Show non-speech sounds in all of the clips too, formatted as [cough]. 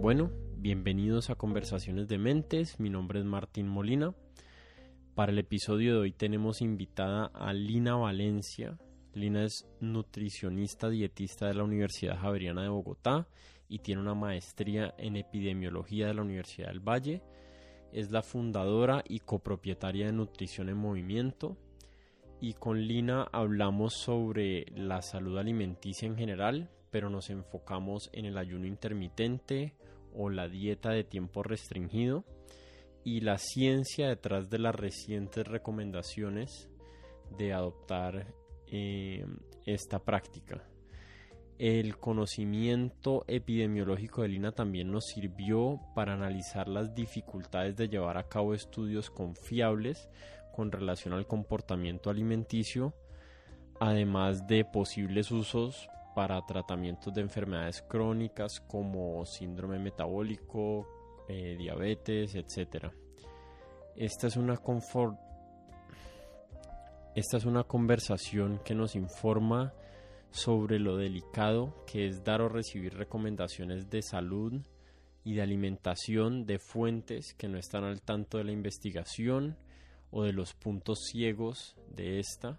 Bueno, bienvenidos a Conversaciones de Mentes, mi nombre es Martín Molina. Para el episodio de hoy tenemos invitada a Lina Valencia. Lina es nutricionista dietista de la Universidad Javeriana de Bogotá y tiene una maestría en epidemiología de la Universidad del Valle. Es la fundadora y copropietaria de Nutrición en Movimiento. Y con Lina hablamos sobre la salud alimenticia en general, pero nos enfocamos en el ayuno intermitente o la dieta de tiempo restringido y la ciencia detrás de las recientes recomendaciones de adoptar eh, esta práctica. El conocimiento epidemiológico de Lina también nos sirvió para analizar las dificultades de llevar a cabo estudios confiables con relación al comportamiento alimenticio, además de posibles usos para tratamientos de enfermedades crónicas como síndrome metabólico, eh, diabetes, etc. Esta es una esta es una conversación que nos informa sobre lo delicado que es dar o recibir recomendaciones de salud y de alimentación de fuentes que no están al tanto de la investigación o de los puntos ciegos de esta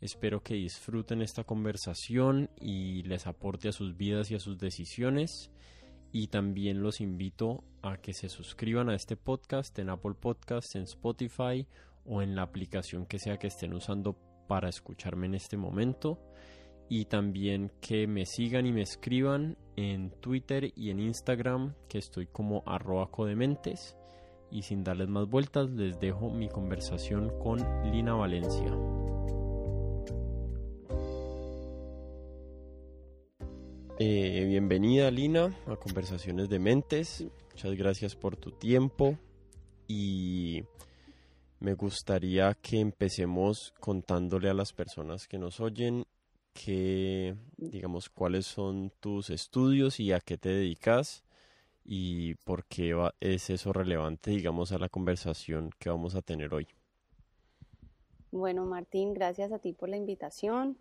Espero que disfruten esta conversación y les aporte a sus vidas y a sus decisiones. Y también los invito a que se suscriban a este podcast en Apple Podcasts, en Spotify o en la aplicación que sea que estén usando para escucharme en este momento. Y también que me sigan y me escriban en Twitter y en Instagram, que estoy como arroba codementes. Y sin darles más vueltas, les dejo mi conversación con Lina Valencia. Eh, bienvenida Lina a Conversaciones de Mentes. Muchas gracias por tu tiempo y me gustaría que empecemos contándole a las personas que nos oyen que digamos cuáles son tus estudios y a qué te dedicas y por qué es eso relevante digamos a la conversación que vamos a tener hoy. Bueno, Martín, gracias a ti por la invitación.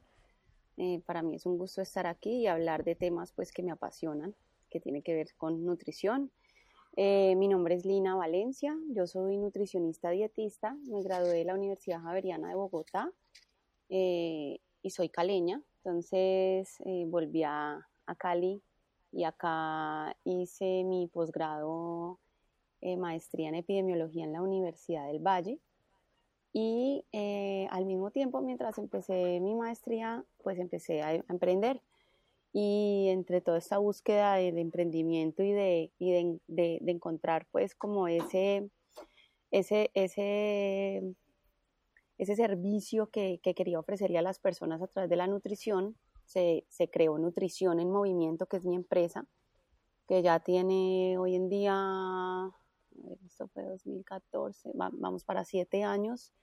Eh, para mí es un gusto estar aquí y hablar de temas pues, que me apasionan, que tienen que ver con nutrición. Eh, mi nombre es Lina Valencia, yo soy nutricionista dietista, me gradué de la Universidad Javeriana de Bogotá eh, y soy caleña, entonces volví a, a, Cali y acá hice mi posgrado maestría en epidemiología en la Universidad del Valle y eh, al mismo tiempo, mientras empecé mi maestría, pues empecé a, emprender. Y entre toda esta búsqueda de, emprendimiento y, de, y de, de, encontrar pues como ese, ese, ese, ese servicio que, que, quería ofrecerle a las personas a través de la nutrición, se, se creó Nutrición en Movimiento, que es mi empresa, que ya tiene hoy en día esto fue 2014, vamos para siete años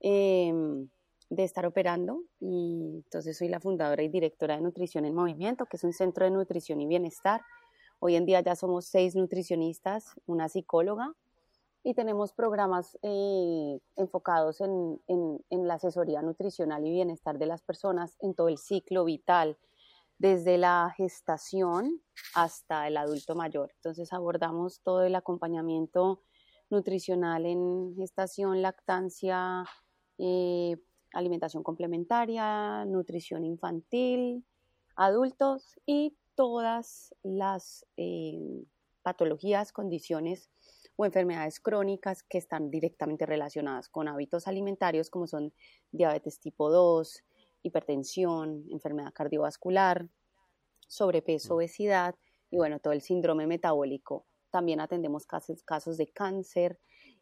em, de estar operando y entonces soy la fundadora y directora de Nutrición en Movimiento, que es un centro de nutrición y bienestar. Hoy en día ya somos seis nutricionistas, una psicóloga y tenemos programas eh, enfocados en, en, en la asesoría nutricional y bienestar de las personas en todo el ciclo vital, desde la gestación hasta el adulto mayor. Entonces abordamos todo el acompañamiento nutricional en gestación, lactancia, eh, alimentación complementaria, nutrición infantil, adultos y todas las eh, patologías, condiciones o enfermedades crónicas que están directamente relacionadas con hábitos alimentarios como son diabetes tipo 2, hipertensión, enfermedad cardiovascular, sobrepeso, mm. obesidad y bueno, todo el síndrome metabólico. También atendemos casos, casos de cáncer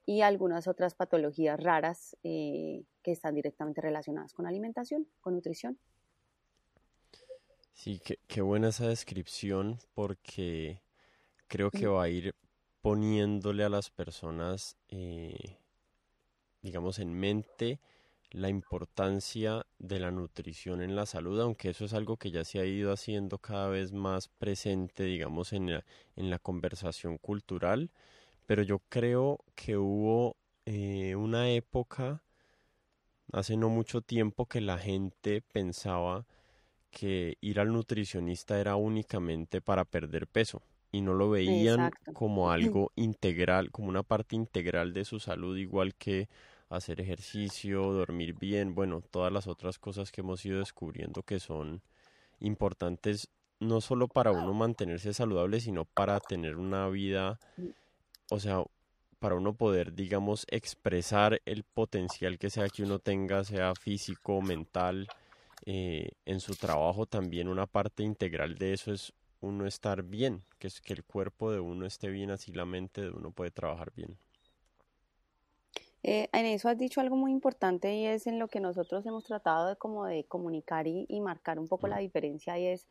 y algunas otras patologías raras eh, que están directamente relacionadas con alimentación, con nutrición. Sí, qué, buena esa descripción porque creo que va a ir poniéndole a las personas, eh, digamos, en mente la importancia de la nutrición en la salud, aunque eso es algo que ya se ha ido haciendo cada vez más presente, digamos, en la, en la conversación cultural, pero yo creo que hubo eh, una época, hace no mucho tiempo, que la gente pensaba que ir al nutricionista era únicamente para perder peso y no lo veían como algo integral, como una parte integral de su salud, igual que hacer ejercicio, dormir bien, bueno, todas las otras cosas que hemos ido descubriendo que son importantes no solo para uno mantenerse saludable, sino para tener una vida, o sea, para uno poder, digamos, expresar el potencial que sea que uno tenga, sea físico, mental, eh, en su trabajo también una parte integral de eso es uno estar bien, que es que el cuerpo de uno esté bien, así la mente de uno puede trabajar bien. Eh, en eso has dicho algo muy importante y es en lo que nosotros hemos tratado de como de comunicar y, marcar un poco la diferencia y es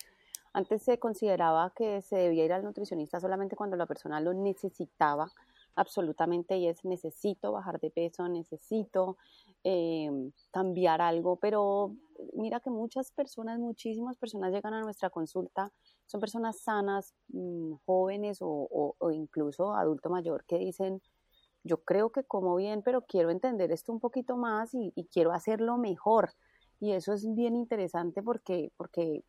antes se consideraba que se debía ir al nutricionista solamente cuando la persona lo necesitaba absolutamente y es necesito bajar de peso, necesito eh, cambiar algo, pero mira que muchas personas, muchísimas personas llegan a nuestra consulta, son personas sanas, mm, jóvenes o, incluso adulto mayor que dicen, yo creo que como bien, pero quiero entender esto un poquito más y, quiero hacerlo mejor. Y eso es bien interesante porque, porque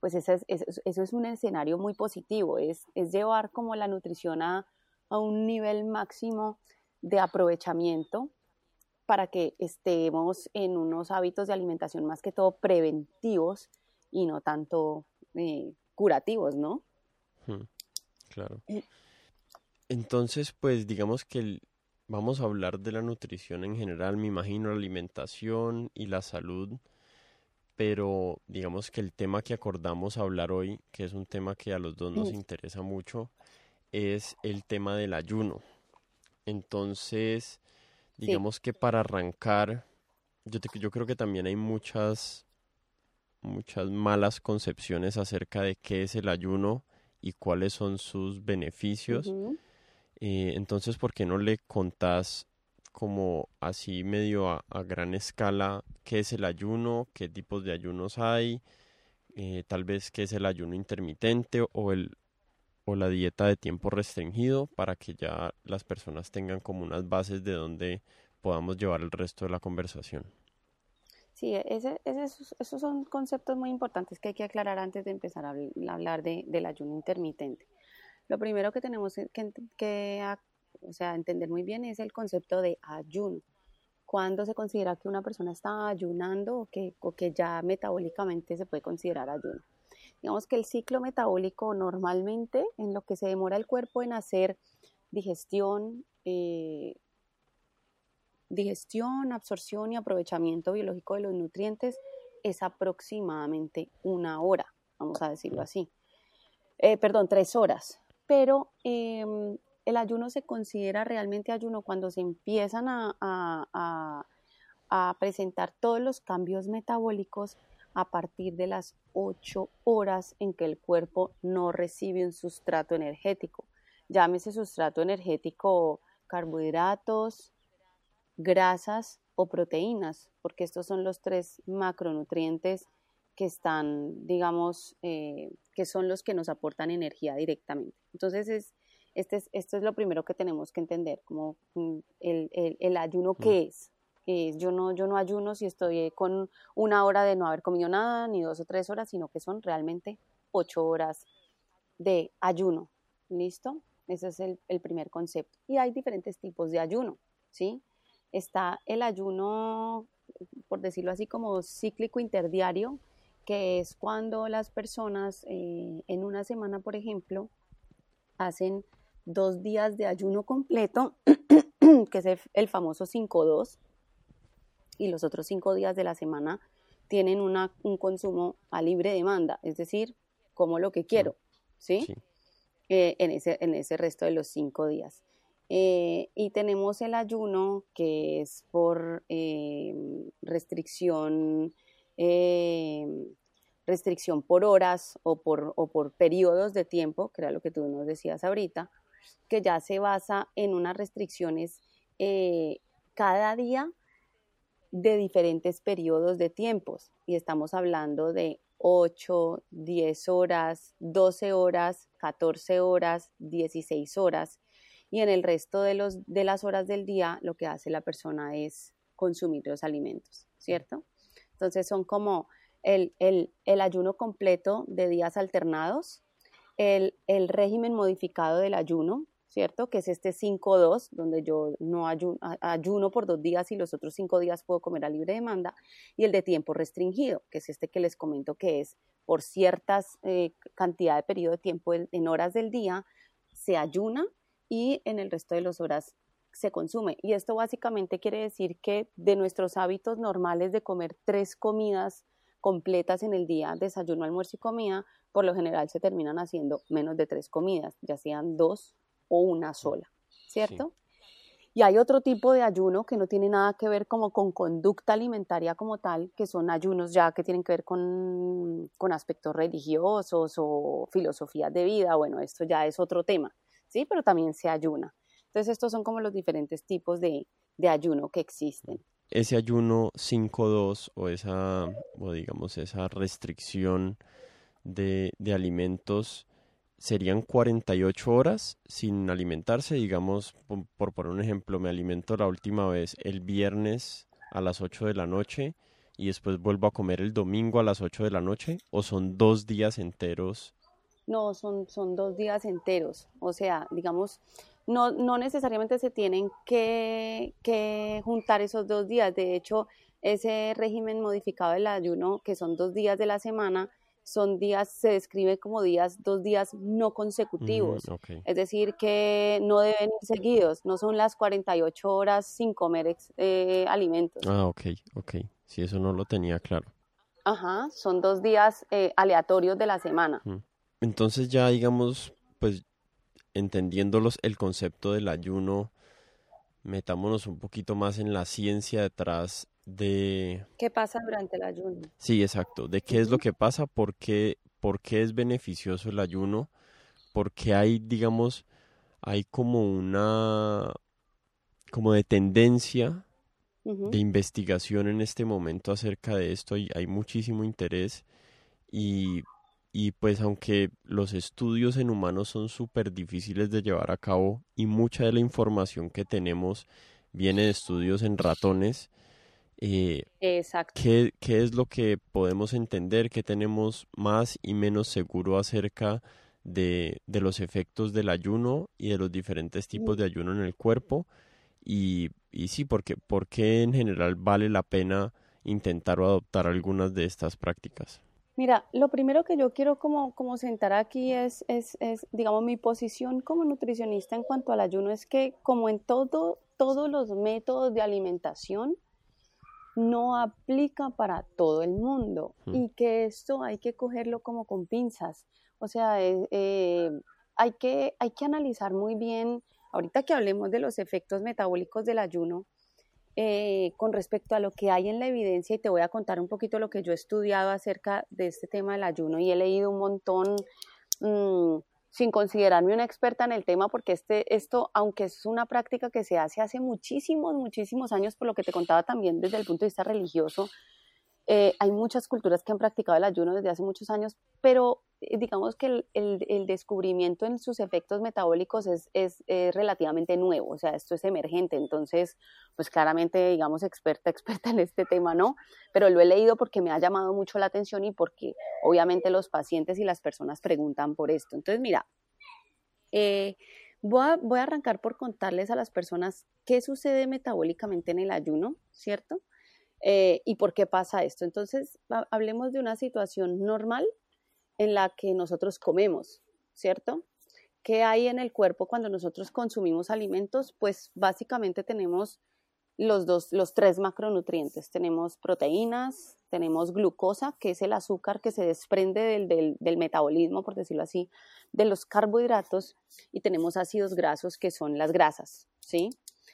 pues eso es, eso es un escenario muy positivo, es, es llevar como la nutrición a, a un nivel máximo de aprovechamiento para que estemos en unos hábitos de alimentación más que todo preventivos y no tanto eh, curativos, ¿no? claro. Entonces, pues digamos que vamos a hablar de la nutrición en general, me imagino la alimentación y la salud, pero digamos que el tema que acordamos hablar hoy, que es un tema que a los dos nos interesa mucho, es el tema del ayuno. Entonces, digamos que para arrancar, yo, yo creo que también hay muchas, muchas malas concepciones acerca de qué es el ayuno y cuáles son sus beneficios. Eh, entonces, ¿por qué no le contás como así medio a, gran escala qué es el ayuno, qué tipos de ayunos hay, eh, tal vez qué es el ayuno intermitente o el o la dieta de tiempo restringido para que ya las personas tengan como unas bases de donde podamos llevar el resto de la conversación. Sí, ese, esos son conceptos muy importantes que hay que aclarar antes de empezar a hablar de, del ayuno intermitente. Lo primero que tenemos que, o sea, entender muy bien es el concepto de ayuno. ¿Cuándo se considera que una persona está ayunando o que, o que ya metabólicamente se puede considerar ayuno? Digamos que el ciclo metabólico normalmente en lo que se demora el cuerpo en hacer digestión, eh, digestión, absorción y aprovechamiento biológico de los nutrientes es aproximadamente una hora, vamos a decirlo así. Eh, perdón, tres horas. Pero em, el ayuno se considera realmente ayuno cuando se empiezan a presentar todos los cambios metabólicos a partir de las 8 horas en que el cuerpo no recibe un sustrato energético. Llámese sustrato energético carbohidratos, grasas o proteínas, porque estos son los tres macronutrientes que están, digamos, eh, que son los que nos aportan energía directamente. Entonces, es, este es, esto es lo primero que tenemos que entender, como mm, el, el, el ayuno mm. que es, eh, yo, no, yo no ayuno si estoy con una hora de no haber comido nada, ni dos o tres horas, sino que son realmente ocho horas de ayuno. ¿Listo? Ese es el, el primer concepto. Y hay diferentes tipos de ayuno, ¿sí? Está el ayuno, por decirlo así, como cíclico interdiario, que es cuando las personas eh, en una semana, por ejemplo, hacen dos días de ayuno completo, [clears throat] que es el famoso 5-2, y los otros cinco días de la semana tienen una, un consumo a libre demanda, es decir, como lo que quiero, ¿sí? Eh, en, ese, en ese resto de los cinco días. Eh, y tenemos el ayuno que es por restricción, em, restricción por horas o por, o por periodos de tiempo, que era lo que tú nos decías ahorita, que ya se basa en unas restricciones eh, cada día de diferentes periodos de tiempos y estamos hablando de 8, 10 horas, 12 horas, 14 horas, 16 horas y en el resto de, los, de las horas del día lo que hace la persona es consumir los alimentos, ¿cierto? Entonces son como el, el, el ayuno completo de días alternados el, el régimen modificado del ayuno, ¿cierto? Que es este 5-2, donde yo no ayuno, ayuno, por dos días y los otros cinco días puedo comer a libre demanda, y el de tiempo restringido, que es este que les comento que es por ciertas eh, cantidad de periodo de tiempo en, horas del día, se ayuna y en el resto de las horas se consume. Y esto básicamente quiere decir que de nuestros hábitos normales de comer tres comidas completas en el día, desayuno, almuerzo y comida, por lo general se terminan haciendo menos de tres comidas, ya sean dos o una sola, ¿cierto? Y hay otro tipo de ayuno que no tiene nada que ver como con conducta alimentaria como tal, que son ayunos ya que tienen que ver con, con aspectos religiosos o filosofías de vida. Bueno, esto ya es otro tema, ¿sí? Pero también se ayuna. Entonces, estos son como los diferentes tipos de, de ayuno que existen. Ese ayuno 5-2 o esa, o digamos, esa restricción de, de alimentos serían 48 horas sin alimentarse, digamos, por, por un ejemplo, me alimento la última vez el viernes a las 8 de la noche y después vuelvo a comer el domingo a las 8 de la noche o son dos días enteros? No, son, son dos días enteros. O sea, digamos, no, no necesariamente se tienen que, que juntar esos dos días. De hecho, ese régimen modificado del ayuno, que son dos días de la semana, son días, se describe como días, dos días no consecutivos. Mm, es decir, que no deben ir seguidos, no son las 48 horas sin comer eh, alimentos. Ah, ok, ok. Sí, eso no lo tenía claro. Ajá, son dos días eh, aleatorios de la semana. Mm. Entonces ya, digamos, pues entendiéndolos el concepto del ayuno, metámonos un poquito más en la ciencia detrás de... ¿Qué pasa durante el ayuno? Sí, exacto. De qué es lo que pasa, por qué, por qué es beneficioso el ayuno, porque hay, digamos, hay como una, como de tendencia de investigación en este momento acerca de esto y hay muchísimo interés y, y pues aunque los estudios en humanos son súper difíciles de llevar a cabo y mucha de la información que tenemos viene de estudios en ratones, eh, Exacto. ¿qué, ¿Qué es lo que podemos entender, qué tenemos más y menos seguro acerca de, de, los efectos del ayuno y de los diferentes tipos de ayuno en el cuerpo? Y, y sí, porque, ¿por qué en general vale la pena intentar o adoptar algunas de estas prácticas? Mira, lo primero que yo quiero como, como sentar aquí es, es, es, digamos, mi posición como nutricionista en cuanto al ayuno es que como en todo, todos los métodos de alimentación, no aplica para todo el mundo mm. y que esto hay que cogerlo como con pinzas. O sea, eh, eh, hay, que, hay que analizar muy bien, ahorita que hablemos de los efectos metabólicos del ayuno, eh, con respecto a lo que hay en la evidencia y te voy a contar un poquito lo que yo he estudiado acerca de este tema del ayuno y he leído un montón. Mm, sin considerarme una experta en el tema, porque este, esto, aunque es una práctica que se hace hace muchísimos, muchísimos años, por lo que te contaba también desde el punto de vista religioso, eh, hay muchas culturas que han practicado el ayuno desde hace muchos años, pero eh, digamos que el, descubrimiento en sus efectos metabólicos es, relativamente nuevo, o sea, esto es emergente, entonces, pues claramente, digamos, experta, [laughs] experta en este tema, ¿no? Pero lo he leído porque me ha llamado mucho la atención y porque obviamente los pacientes y las personas preguntan por esto. Entonces, mira, eh, voy, a, voy a arrancar por contarles a las personas qué sucede metabólicamente en el ayuno, ¿cierto? Eh, ¿Y por qué pasa esto? Entonces, hablemos de una situación normal en la que nosotros comemos, ¿cierto? ¿Qué hay en el cuerpo cuando nosotros consumimos alimentos? Pues básicamente tenemos los, dos, los tres macronutrientes. Tenemos proteínas, tenemos glucosa, que es el azúcar que se desprende del, del, metabolismo, por decirlo así, de los carbohidratos, y tenemos ácidos grasos, que son las grasas, ¿sí?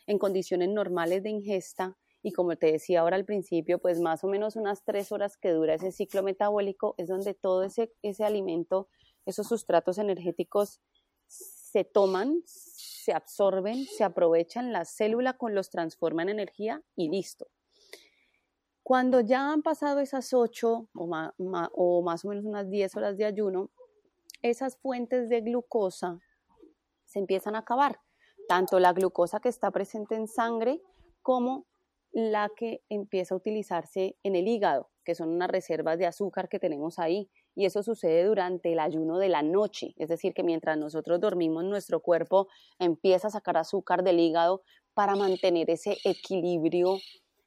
En condiciones normales de ingesta, y como te decía ahora al principio, pues más o menos unas tres horas que dura ese ciclo metabólico es donde todo ese, ese alimento, esos sustratos energéticos se toman, se absorben, se aprovechan, la célula con los transforma en energía y listo. Cuando ya han pasado esas ocho o o más o menos unas diez horas de ayuno, esas fuentes de glucosa se empiezan a acabar, tanto la glucosa que está presente en sangre como la que empieza a utilizarse en el hígado, que son unas reservas de azúcar que tenemos ahí. Y eso sucede durante el ayuno de la noche, es decir, que mientras nosotros dormimos, nuestro cuerpo empieza a sacar azúcar del hígado para mantener ese equilibrio,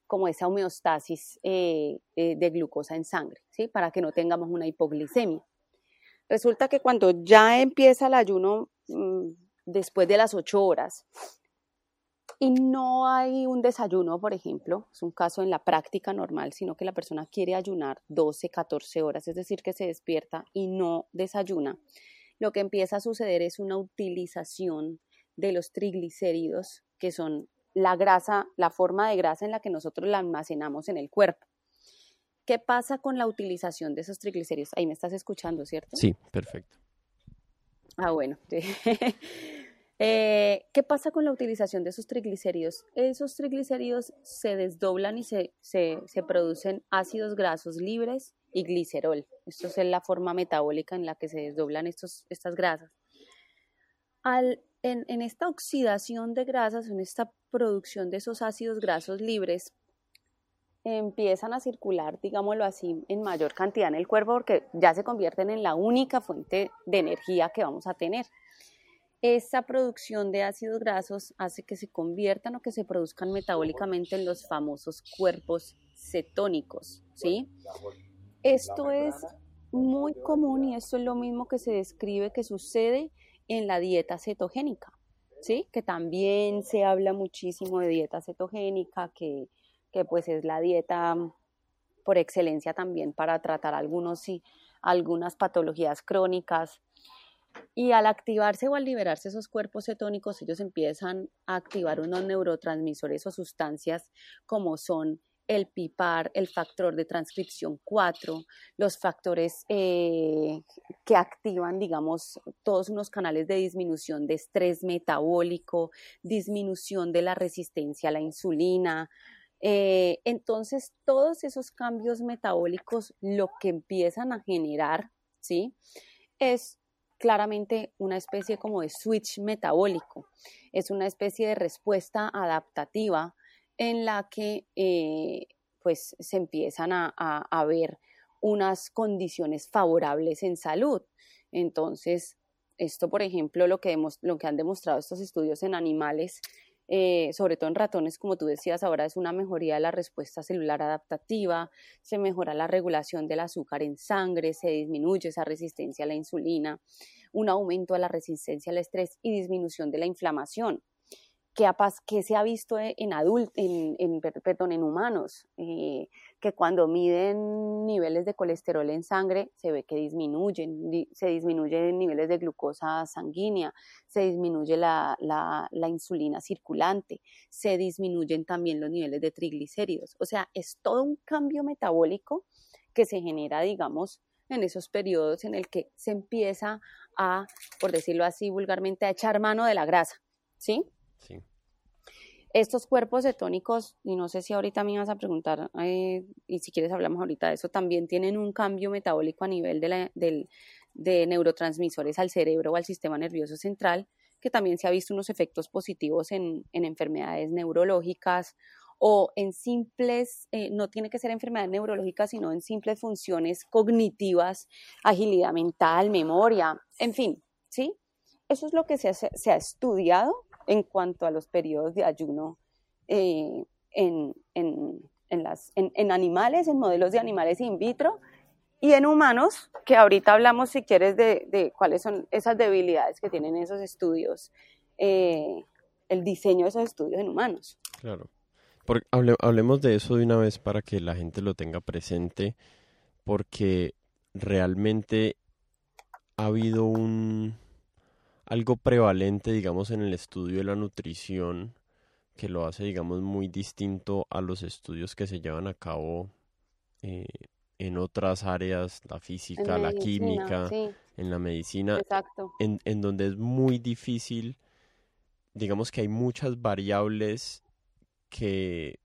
como esa homeostasis eh, eh, de glucosa en sangre, ¿sí? para que no tengamos una hipoglicemia. Resulta que cuando ya empieza el ayuno mm, después de las 8 horas y no hay un desayuno, por ejemplo, es un caso en la práctica normal, sino que la persona quiere ayunar 12, 14 horas, es decir, que se despierta y no desayuna, lo que empieza a suceder es una utilización de los triglicéridos, que son la grasa, la forma de grasa en la que nosotros la almacenamos en el cuerpo. ¿Qué pasa con la utilización de esos triglicéridos? Ahí me estás escuchando, ¿cierto? Sí, perfecto. Ah, bueno. [laughs] Eh, ¿Qué pasa con la utilización de esos triglicéridos? Esos triglicéridos se desdoblan y se, se, producen ácidos grasos libres y glicerol. Esto es la forma metabólica en la que se desdoblan estos, estas grasas. Al, en, en esta oxidación de grasas, en esta producción de esos ácidos grasos libres, empiezan a circular, digámoslo así, en mayor cantidad en el cuerpo porque ya se convierten en la única fuente de energía que vamos a tener. Esa producción de ácidos grasos hace que se conviertan o que se produzcan metabólicamente en los famosos cuerpos cetónicos, ¿sí? Esto es muy común y esto es lo mismo que se describe que sucede en la dieta cetogénica, ¿sí? Que también se habla muchísimo de dieta cetogénica, que que pues es la dieta por excelencia también para tratar algunos y algunas patologías crónicas. Y al activarse o al liberarse esos cuerpos cetónicos, ellos empiezan a activar unos neurotransmisores o sustancias como son el PIPAR, el factor de transcripción 4, los factores eh, que activan, digamos, todos unos canales de disminución de estrés metabólico, disminución de la resistencia a la insulina, eh, entonces, todos esos cambios metabólicos lo que empiezan a generar, ¿sí? Es claramente una especie como de switch metabólico. Es una especie de respuesta adaptativa en la que eh, pues se empiezan a, a, ver unas condiciones favorables en salud. Entonces, esto, por ejemplo, lo que, lo que han demostrado estos estudios en animales eh, sobre todo en ratones, como tú decías, ahora es una mejoría de la respuesta celular adaptativa, se mejora la regulación del azúcar en sangre, se disminuye esa resistencia a la insulina, un aumento de la resistencia al estrés y disminución de la inflamación que, se ha visto e, en, adult, en, en, perdón, en humanos, eh, que cuando miden niveles de colesterol en sangre se ve que disminuyen, se disminuyen niveles de glucosa sanguínea, se disminuye la, la, la insulina circulante, se disminuyen también los niveles de triglicéridos. O sea, es todo un cambio metabólico que se genera, digamos, en esos periodos en el que se empieza a, por decirlo así vulgarmente, a echar mano de la grasa, ¿sí? Estos cuerpos cetónicos, y no sé si ahorita me vas a preguntar, eh, y si quieres hablamos ahorita de eso, también tienen un cambio metabólico a nivel de, de neurotransmisores al cerebro o al sistema nervioso central, que también se ha visto unos efectos positivos en, enfermedades neurológicas o en simples, eh, no tiene que ser enfermedad neurológica, sino en simples funciones cognitivas, agilidad mental, memoria, en fin, ¿sí? Eso es lo que se se ha estudiado en cuanto a los periodos de ayuno eh, en, las, en, animales, en modelos de animales in vitro y en humanos, que ahorita hablamos, si quieres, de, cuáles son esas debilidades que tienen esos estudios, eh, el diseño de esos estudios en humanos. Claro. Porque hablemos de eso de una vez para que la gente lo tenga presente, porque realmente ha habido un, algo prevalente, digamos, en el estudio de la nutrición que lo hace, digamos, muy distinto a los estudios que se llevan a cabo eh, en otras áreas, la física, la química, en la medicina, En, en donde es muy difícil, digamos que hay muchas variables que,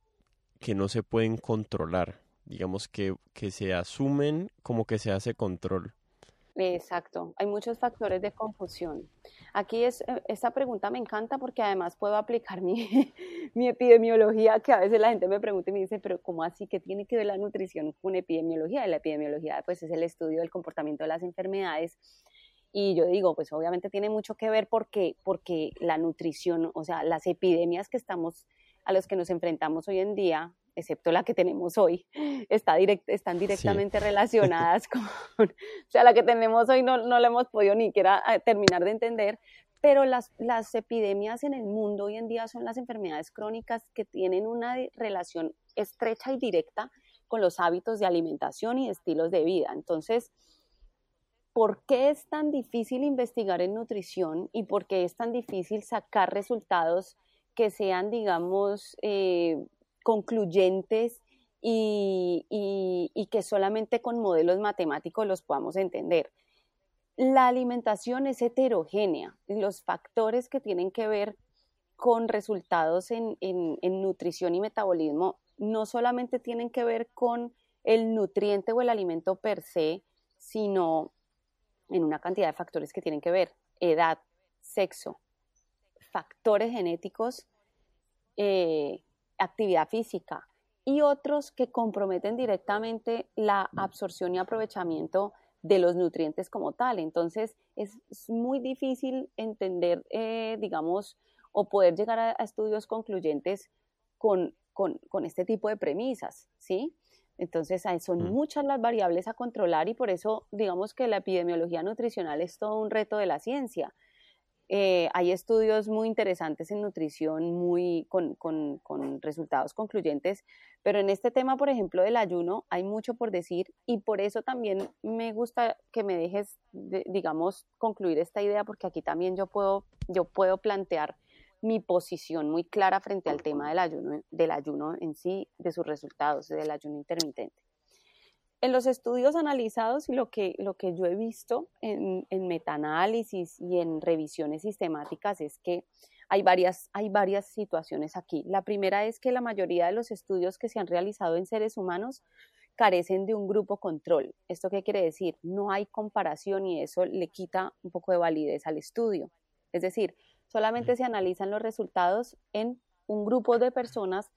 que no se pueden controlar, digamos que, que se asumen como que se hace control Exacto, hay muchos factores de confusión. Aquí es, eh, esta pregunta me encanta porque además puedo aplicar [laughs] mi, mi, epidemiología, que a veces la gente me pregunta y me dice, pero ¿cómo así? ¿Qué tiene que ver la nutrición con epidemiología? Y la epidemiología pues es el estudio del comportamiento de las enfermedades. Y yo digo, pues obviamente tiene mucho que ver porque, porque la nutrición, o sea, las epidemias que estamos, a los que nos enfrentamos hoy en día, excepto la que tenemos hoy, está direct, están directamente relacionadas [laughs] con, o sea, la que tenemos hoy no, no la hemos podido ni siquiera eh, terminar de entender, pero las, las epidemias en el mundo hoy en día son las enfermedades crónicas que tienen una relación estrecha y directa con los hábitos de alimentación y estilos de vida. Entonces, ¿por qué es tan difícil investigar en nutrición y por qué es tan difícil sacar resultados que sean, digamos, eh, concluyentes y, que solamente con modelos matemáticos los podamos entender. La alimentación es heterogénea. Los factores que tienen que ver con resultados en, nutrición y metabolismo no solamente tienen que ver con el nutriente o el alimento per se, sino en una cantidad de factores que tienen que ver edad, sexo, factores genéticos, eh, actividad física y otros que comprometen directamente la absorción y aprovechamiento de los nutrientes como tal. Entonces es, muy difícil entender, eh, digamos, o poder llegar a, estudios concluyentes con, con, este tipo de premisas, ¿sí? Entonces son muchas las variables a controlar y por eso digamos que la epidemiología nutricional es todo un reto de la ciencia. Eh, hay estudios muy interesantes en nutrición, muy con, resultados concluyentes, pero en este tema, por ejemplo, del ayuno, hay mucho por decir y por eso también me gusta que me dejes, digamos, concluir esta idea, porque aquí también yo puedo, yo puedo plantear mi posición muy clara frente al tema del ayuno, del ayuno en sí, de sus resultados, del ayuno intermitente en los estudios analizados y lo que, lo que yo he visto en, en metaanálisis y en revisiones sistemáticas es que hay varias, hay varias situaciones aquí. La primera es que la mayoría de los estudios que se han realizado en seres humanos carecen de un grupo control. ¿Esto qué quiere decir? No hay comparación y eso le quita un poco de validez al estudio. Es decir, solamente se analizan los resultados en un grupo de personas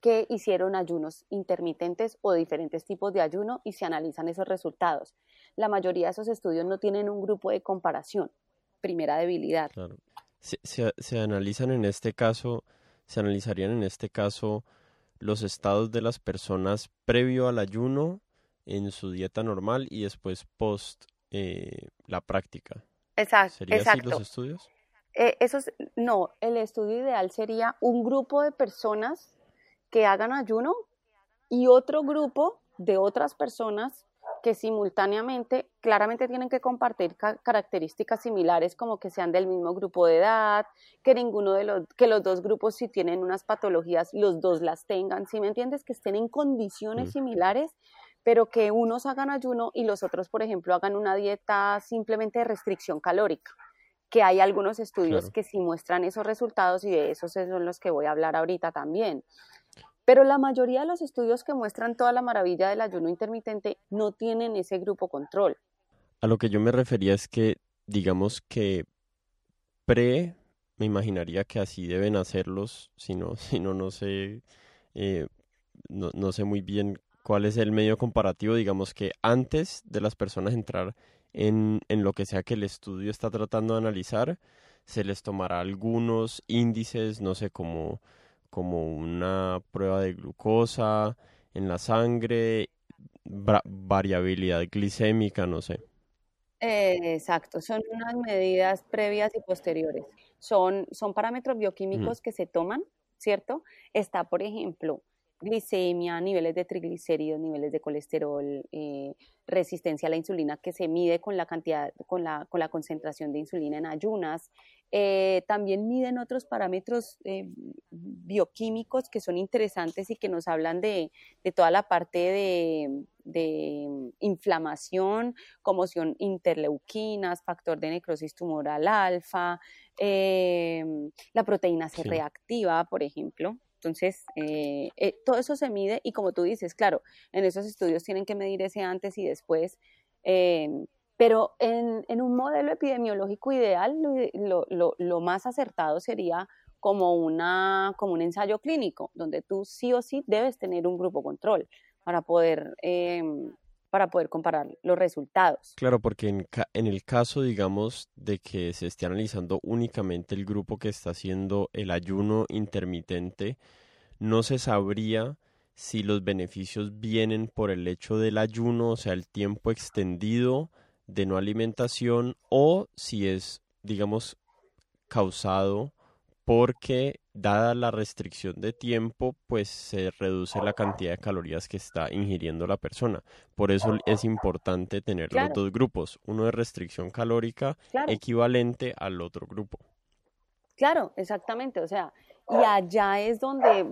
que hicieron ayunos intermitentes o diferentes tipos de ayuno y se analizan esos resultados. La mayoría de esos estudios no tienen un grupo de comparación. Primera debilidad. Claro. Se, analizan en este caso, se analizarían en este caso los estados de las personas previo al ayuno en su dieta normal y después post eh, la práctica. Exacto. ¿Serían así los estudios? Eh, no, el estudio ideal sería un grupo de personas que hagan ayuno y otro grupo de otras personas que simultáneamente claramente tienen que compartir características similares como que sean del mismo grupo de edad, que ninguno de los que los dos grupos si tienen unas patologías los dos las tengan, si me entiendes que estén en condiciones similares, pero que unos hagan ayuno y los otros, por ejemplo, hagan una dieta simplemente de restricción calórica, que hay algunos estudios que sí muestran esos resultados y de esos son los que voy a hablar ahorita también. Pero la mayoría de los estudios que muestran toda la maravilla del ayuno intermitente no tienen ese grupo control. A lo que yo me refería es que, digamos que pre, me imaginaría que así deben hacerlos, si no, [laughs] si no, no sé, eh, no, no sé muy bien cuál es el medio comparativo, digamos que antes de las personas entrar en, en lo que sea que el estudio está tratando de analizar, se les tomará algunos índices, no sé, como como una prueba de glucosa en la sangre, variabilidad glicémica, no sé. Eh, exacto, son unas medidas previas y posteriores. Son, son parámetros bioquímicos que se toman, ¿cierto? Está, por ejemplo, glicemia, niveles de triglicéridos, niveles de colesterol, eh, resistencia a la insulina que se mide con la cantidad, con la, con la concentración de insulina en ayunas. Eh, también miden otros parámetros eh, bioquímicos que son interesantes y que nos hablan de, toda la parte de, inflamación, como son interleuquinas, factor de necrosis tumoral alfa, la proteína C reactiva, por ejemplo. Entonces, eh, eh, todo eso se mide y como tú dices, claro, en esos estudios tienen que medir ese antes y después, em, Pero en, un modelo epidemiológico ideal, lo, más acertado sería como, una, como un ensayo clínico, donde tú sí o sí debes tener un grupo control para poder, em, para poder comparar los resultados. Claro, porque en, en, el caso, digamos, de que se esté analizando únicamente el grupo que está haciendo el ayuno intermitente, no se sabría si los beneficios vienen por el hecho del ayuno, o sea, el tiempo extendido de no alimentación o si es, digamos, causado porque dada la restricción de tiempo, pues se reduce la cantidad de calorías que está ingiriendo la persona. Por eso es importante tener los dos grupos, uno de restricción calórica equivalente al otro grupo. Claro, exactamente, o sea, y allá es donde,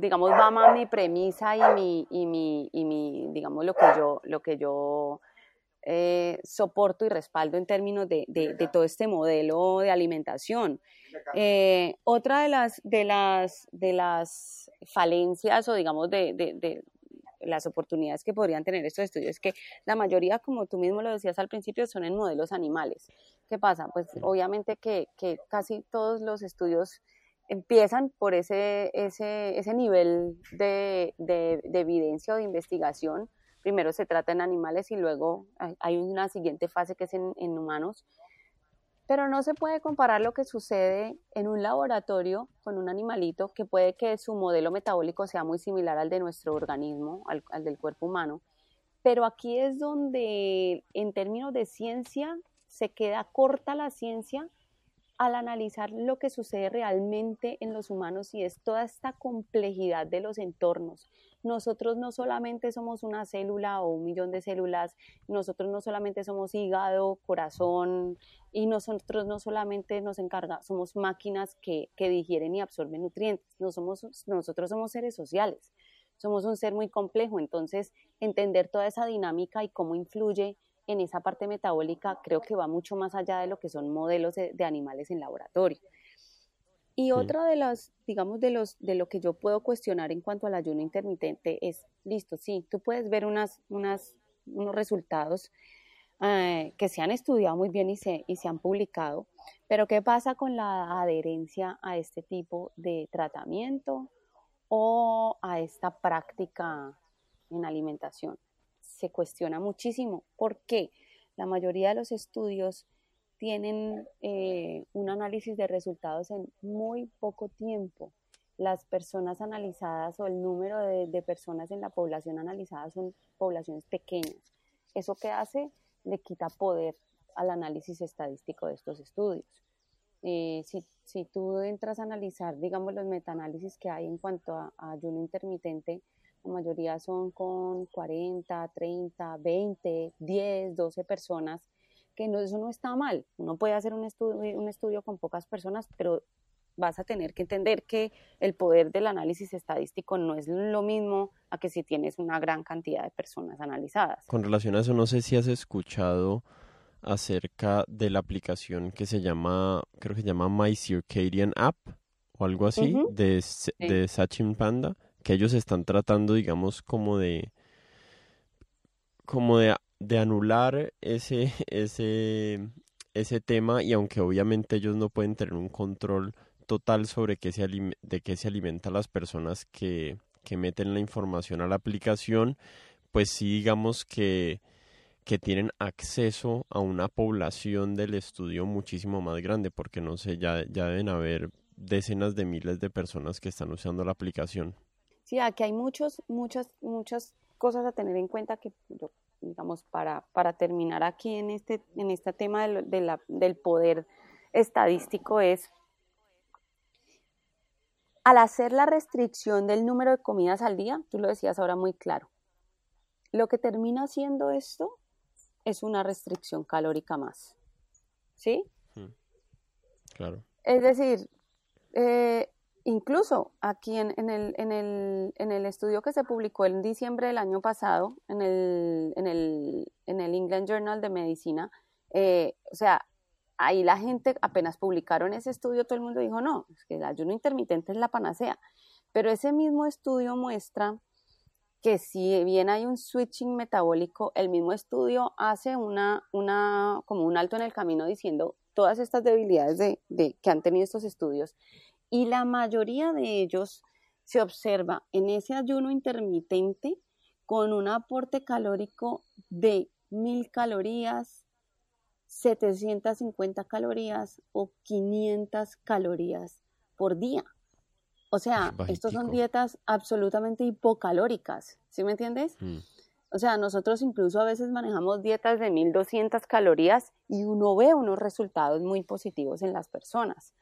digamos, va más mi premisa y mi, y mi, y mi digamos, lo que yo, lo que yo eh, soporto y respaldo en términos de, todo este modelo de alimentación. Eh, otra de las, de, las, de las falencias o digamos de, las oportunidades que podrían tener estos estudios es que la mayoría, como tú mismo lo decías al principio, son en modelos animales. ¿Qué pasa? Pues obviamente que, casi todos los estudios empiezan por ese, ese, ese nivel de, de, evidencia o de investigación primero se trata en animales y luego hay una siguiente fase que es en, humanos. Pero no se puede comparar lo que sucede en un laboratorio con un animalito que puede que su modelo metabólico sea muy similar al de nuestro organismo, al, al del cuerpo humano. Pero aquí es donde, en términos de ciencia, se queda corta la ciencia al analizar lo que sucede realmente en los humanos y es toda esta complejidad de los entornos, nosotros no solamente somos una célula o un millón de células, nosotros no solamente somos hígado, corazón, y nosotros no solamente nos encargamos, somos máquinas que, digieren y absorben nutrientes, somos, nosotros somos seres sociales, somos un ser muy complejo, entonces entender toda esa dinámica y cómo influye en esa parte metabólica creo que va mucho más allá de lo que son modelos de animales en laboratorio. Y otra de las, digamos, de los, de lo que yo puedo cuestionar en cuanto al ayuno intermitente es, listo, sí, tú puedes ver unas, unas, unos resultados eh, que se han estudiado muy bien y se, y se han publicado, pero ¿qué pasa con la adherencia a este tipo de tratamiento o a esta práctica en alimentación? Se cuestiona muchísimo. ¿Por qué? La mayoría de los estudios tienen eh, un análisis de resultados en muy poco tiempo. Las personas analizadas o el número de, personas en la población analizada son poblaciones pequeñas. ¿Eso qué hace? Le quita poder al análisis estadístico de estos estudios. Eh, si, si, tú entras a analizar, digamos, los metaanálisis que hay en cuanto a ayuno intermitente, la mayoría son con 40, 30, 20, 10, 12 personas que no, eso no está mal. Uno puede hacer un estudio, un estudio con pocas personas, pero vas a tener que entender que el poder del análisis estadístico no es lo mismo a que si tienes una gran cantidad de personas analizadas. Con relación a eso, no sé si has escuchado acerca de la aplicación que se llama, creo que se llama My Circadian App o algo así, de, de Sachin Panda, que ellos están tratando, digamos, como de como de de anular ese, [laughs] ese, ese tema y aunque obviamente ellos no pueden tener un control total sobre qué se de qué se alimenta las personas que, que meten la información a la aplicación, pues sí digamos que, que tienen acceso a una población del estudio muchísimo más grande, porque no sé, ya, ya deben haber decenas de miles de personas que están usando la aplicación. Sí, aquí hay muchos, muchas, muchas cosas a tener en cuenta que yo digamos, para, para terminar aquí en este, en este tema del poder estadístico es, al hacer la restricción del número de comidas al día, tú lo decías ahora muy claro, lo que termina haciendo esto es una restricción calórica más. ¿Sí? Hmm. Claro. Es decir, eh, Incluso aquí en, el, en, el, en, el, estudio que se publicó en diciembre del año pasado, en el, en el, en el England Journal de Medicina, eh, o sea, ahí la gente apenas publicaron ese estudio, todo el mundo dijo, no, es que el ayuno intermitente es la panacea. Pero ese mismo estudio muestra que si bien hay un switching metabólico, el mismo estudio hace una, una, como un alto en el camino diciendo todas estas debilidades de, de, que han tenido estos estudios y la mayoría de ellos se observa en ese ayuno intermitente con un aporte calórico de mil calorías, 750 calorías o 500 calorías por día. O sea, estos son dietas absolutamente hipocalóricas, ¿sí me entiendes? Mm. O sea, nosotros incluso a veces manejamos dietas de 1200 calorías y uno ve unos resultados muy positivos en las personas.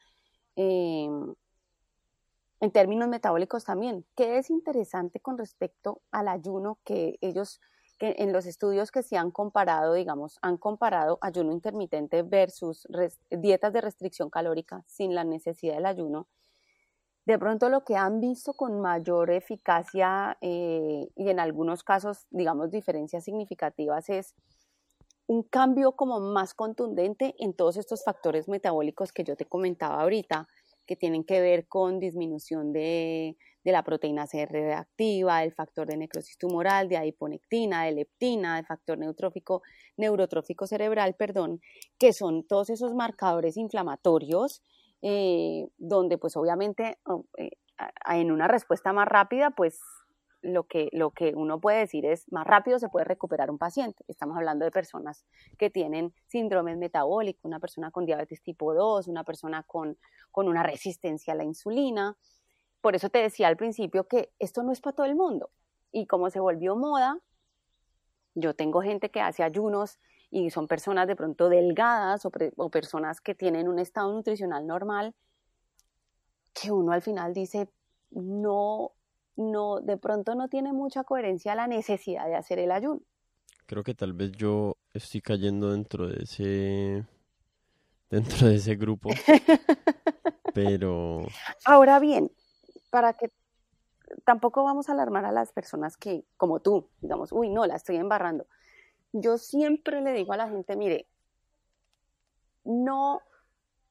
Em, en términos metabólicos también, ¿qué es interesante con respecto al ayuno que ellos, que en los estudios que se han comparado, digamos, han comparado ayuno intermitente versus dietas de restricción calórica sin la necesidad del ayuno? De pronto lo que han visto con mayor eficacia eh, y en algunos casos, digamos, diferencias significativas es un cambio como más contundente en todos estos factores metabólicos que yo te comentaba ahorita, que tienen que ver con disminución de, la proteína C reactiva, el factor de necrosis tumoral, de adiponectina, de leptina, del factor neutrófico, neurotrófico cerebral, perdón, que son todos esos marcadores inflamatorios eh, donde pues obviamente oh, eh, en una respuesta más rápida pues lo que, lo que uno puede decir es más rápido se puede recuperar un paciente. Estamos hablando de personas que tienen síndrome metabólico, una persona con diabetes tipo 2, una persona con, con una resistencia a la insulina. Por eso te decía al principio que esto no es para todo el mundo. Y como se volvió moda, yo tengo gente que hace ayunos y son personas de pronto delgadas o, personas que tienen un estado nutricional normal, que uno al final dice, no, no, de pronto no tiene mucha coherencia la necesidad de hacer el ayuno. Creo que tal vez yo estoy cayendo dentro de ese, [laughs] dentro de ese grupo, [laughs] pero... Ahora bien, para que tampoco vamos a alarmar a las personas que, como tú, digamos, uy, no, la estoy embarrando. Yo siempre le digo a la gente, mire, no,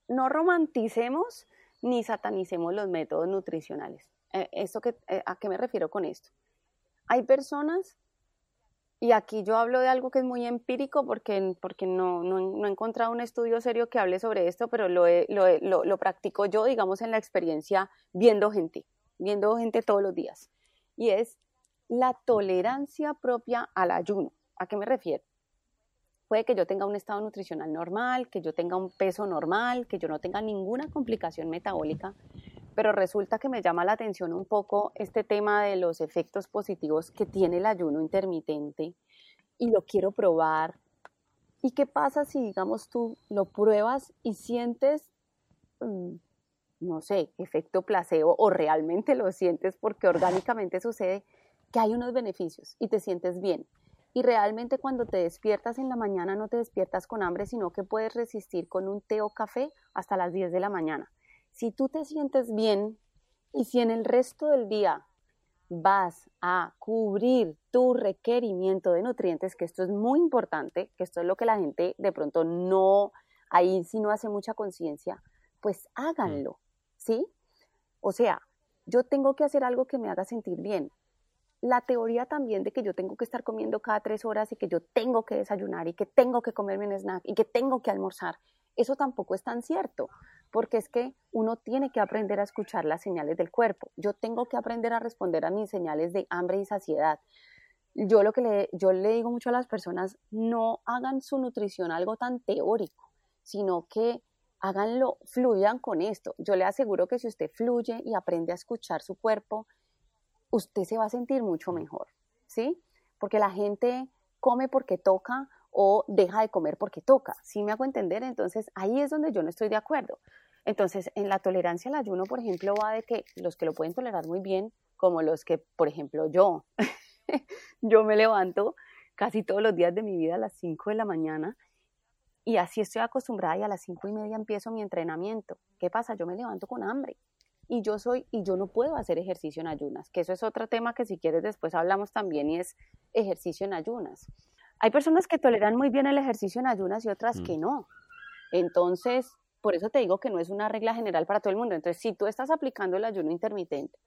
no romanticemos ni satanicemos los métodos nutricionales. Eh, esto que, eh, ¿A qué me refiero con esto? Hay personas, y aquí yo hablo de algo que es muy empírico porque, porque no, no, he encontrado un estudio serio que hable sobre esto, pero lo, lo, lo, practico yo, digamos, en la experiencia viendo gente, viendo gente todos los días. Y es la tolerancia propia al ayuno. ¿A qué me refiero? Puede que yo tenga un estado nutricional normal, que yo tenga un peso normal, que yo no tenga ninguna complicación metabólica, pero resulta que me llama la atención un poco este tema de los efectos positivos que tiene el ayuno intermitente y lo quiero probar. ¿Y qué pasa si, digamos, tú lo pruebas y sientes, mm, no sé, efecto placebo o realmente lo sientes porque orgánicamente sucede que hay unos beneficios y te sientes bien? Y realmente cuando te despiertas en la mañana no te despiertas con hambre, sino que puedes resistir con un té o café hasta las 10 de la mañana si tú te sientes bien y si en el resto del día vas a cubrir tu requerimiento de nutrientes, que esto es muy importante, que esto es lo que la gente de pronto no, ahí sí no hace mucha conciencia, pues háganlo, ¿sí? O sea, yo tengo que hacer algo que me haga sentir bien. La teoría también de que yo tengo que estar comiendo cada tres horas y que yo tengo que desayunar y que tengo que comerme un snack y que tengo que almorzar, eso tampoco es tan cierto porque es que uno tiene que aprender a escuchar las señales del cuerpo. Yo tengo que aprender a responder a mis señales de hambre y saciedad. Yo lo que le, yo le digo mucho a las personas, no hagan su nutrición algo tan teórico, sino que háganlo, fluyan con esto. Yo le aseguro que si usted fluye y aprende a escuchar su cuerpo, usted se va a sentir mucho mejor, ¿sí? Porque la gente come porque toca o deja de comer porque toca. ¿Sí me hago entender? Entonces ahí es donde yo no estoy de acuerdo. Entonces, en la tolerancia al ayuno, por ejemplo, va de que los que lo pueden tolerar muy bien, como los que, por ejemplo, yo, [laughs] yo me levanto casi todos los días de mi vida a las 5 de la mañana y así estoy acostumbrada y a las 5 y media empiezo mi entrenamiento. ¿Qué pasa? Yo me levanto con hambre y yo soy y yo no puedo hacer ejercicio en ayunas, que eso es otro tema que si quieres después hablamos también y es ejercicio en ayunas. Hay personas que toleran muy bien el ejercicio en ayunas y otras mm. que no. Entonces, por eso te digo que no es una regla general para todo el mundo. Entonces, si tú estás aplicando el ayuno intermitente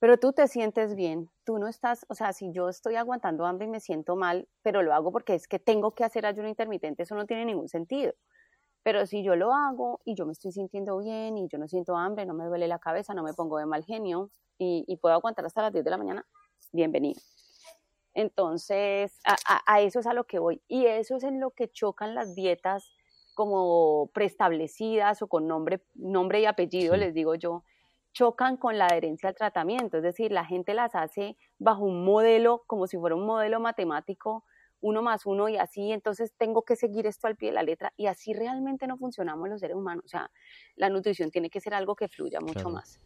pero tú te sientes bien, tú no estás, o sea, si yo estoy aguantando hambre y me siento mal, pero lo hago porque es que tengo que hacer ayuno intermitente, eso no tiene ningún sentido. Pero si yo lo hago y yo me estoy sintiendo bien y yo no siento hambre, no me duele la cabeza, no me pongo de mal genio y, puedo aguantar hasta las 10 de la mañana, bienvenido. Entonces, a, eso es a lo que voy. Y eso es en lo que chocan las dietas como preestablecidas o con nombre, nombre y apellido, les digo yo, chocan con la adherencia al tratamiento. Es decir, la gente las hace bajo un modelo, como si fuera un modelo matemático, uno más uno y así, entonces tengo que seguir esto al pie de la letra y así realmente no funcionamos los seres humanos. O sea, la nutrición tiene que ser algo que fluya mucho más.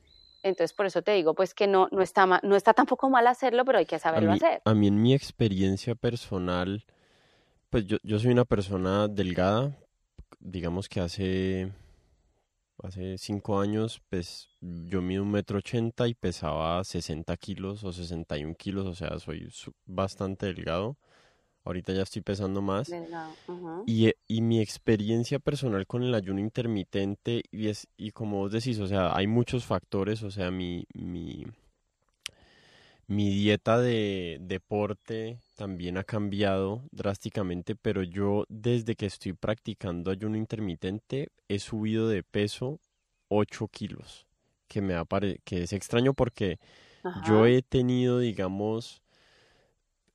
Entonces, por eso te digo, pues que no, no, está, no está tampoco mal hacerlo, pero hay que saberlo hacer. A mí en mi experiencia personal, pues yo, yo soy una persona delgada, digamos que hace, hace cinco años, pues yo mido un metro ochenta y pesaba 60 kilos o 61 kilos, o sea, soy bastante delgado. Ahorita ya estoy pesando más. y, eh, y, mi experiencia personal con el ayuno intermitente, y, es, y como vos decís, o sea, hay muchos factores, o sea, mi, mi, mi dieta de deporte también ha cambiado drásticamente, pero yo desde que estoy practicando ayuno intermitente he subido de peso 8 kilos, que, me que es extraño porque yo he tenido, digamos,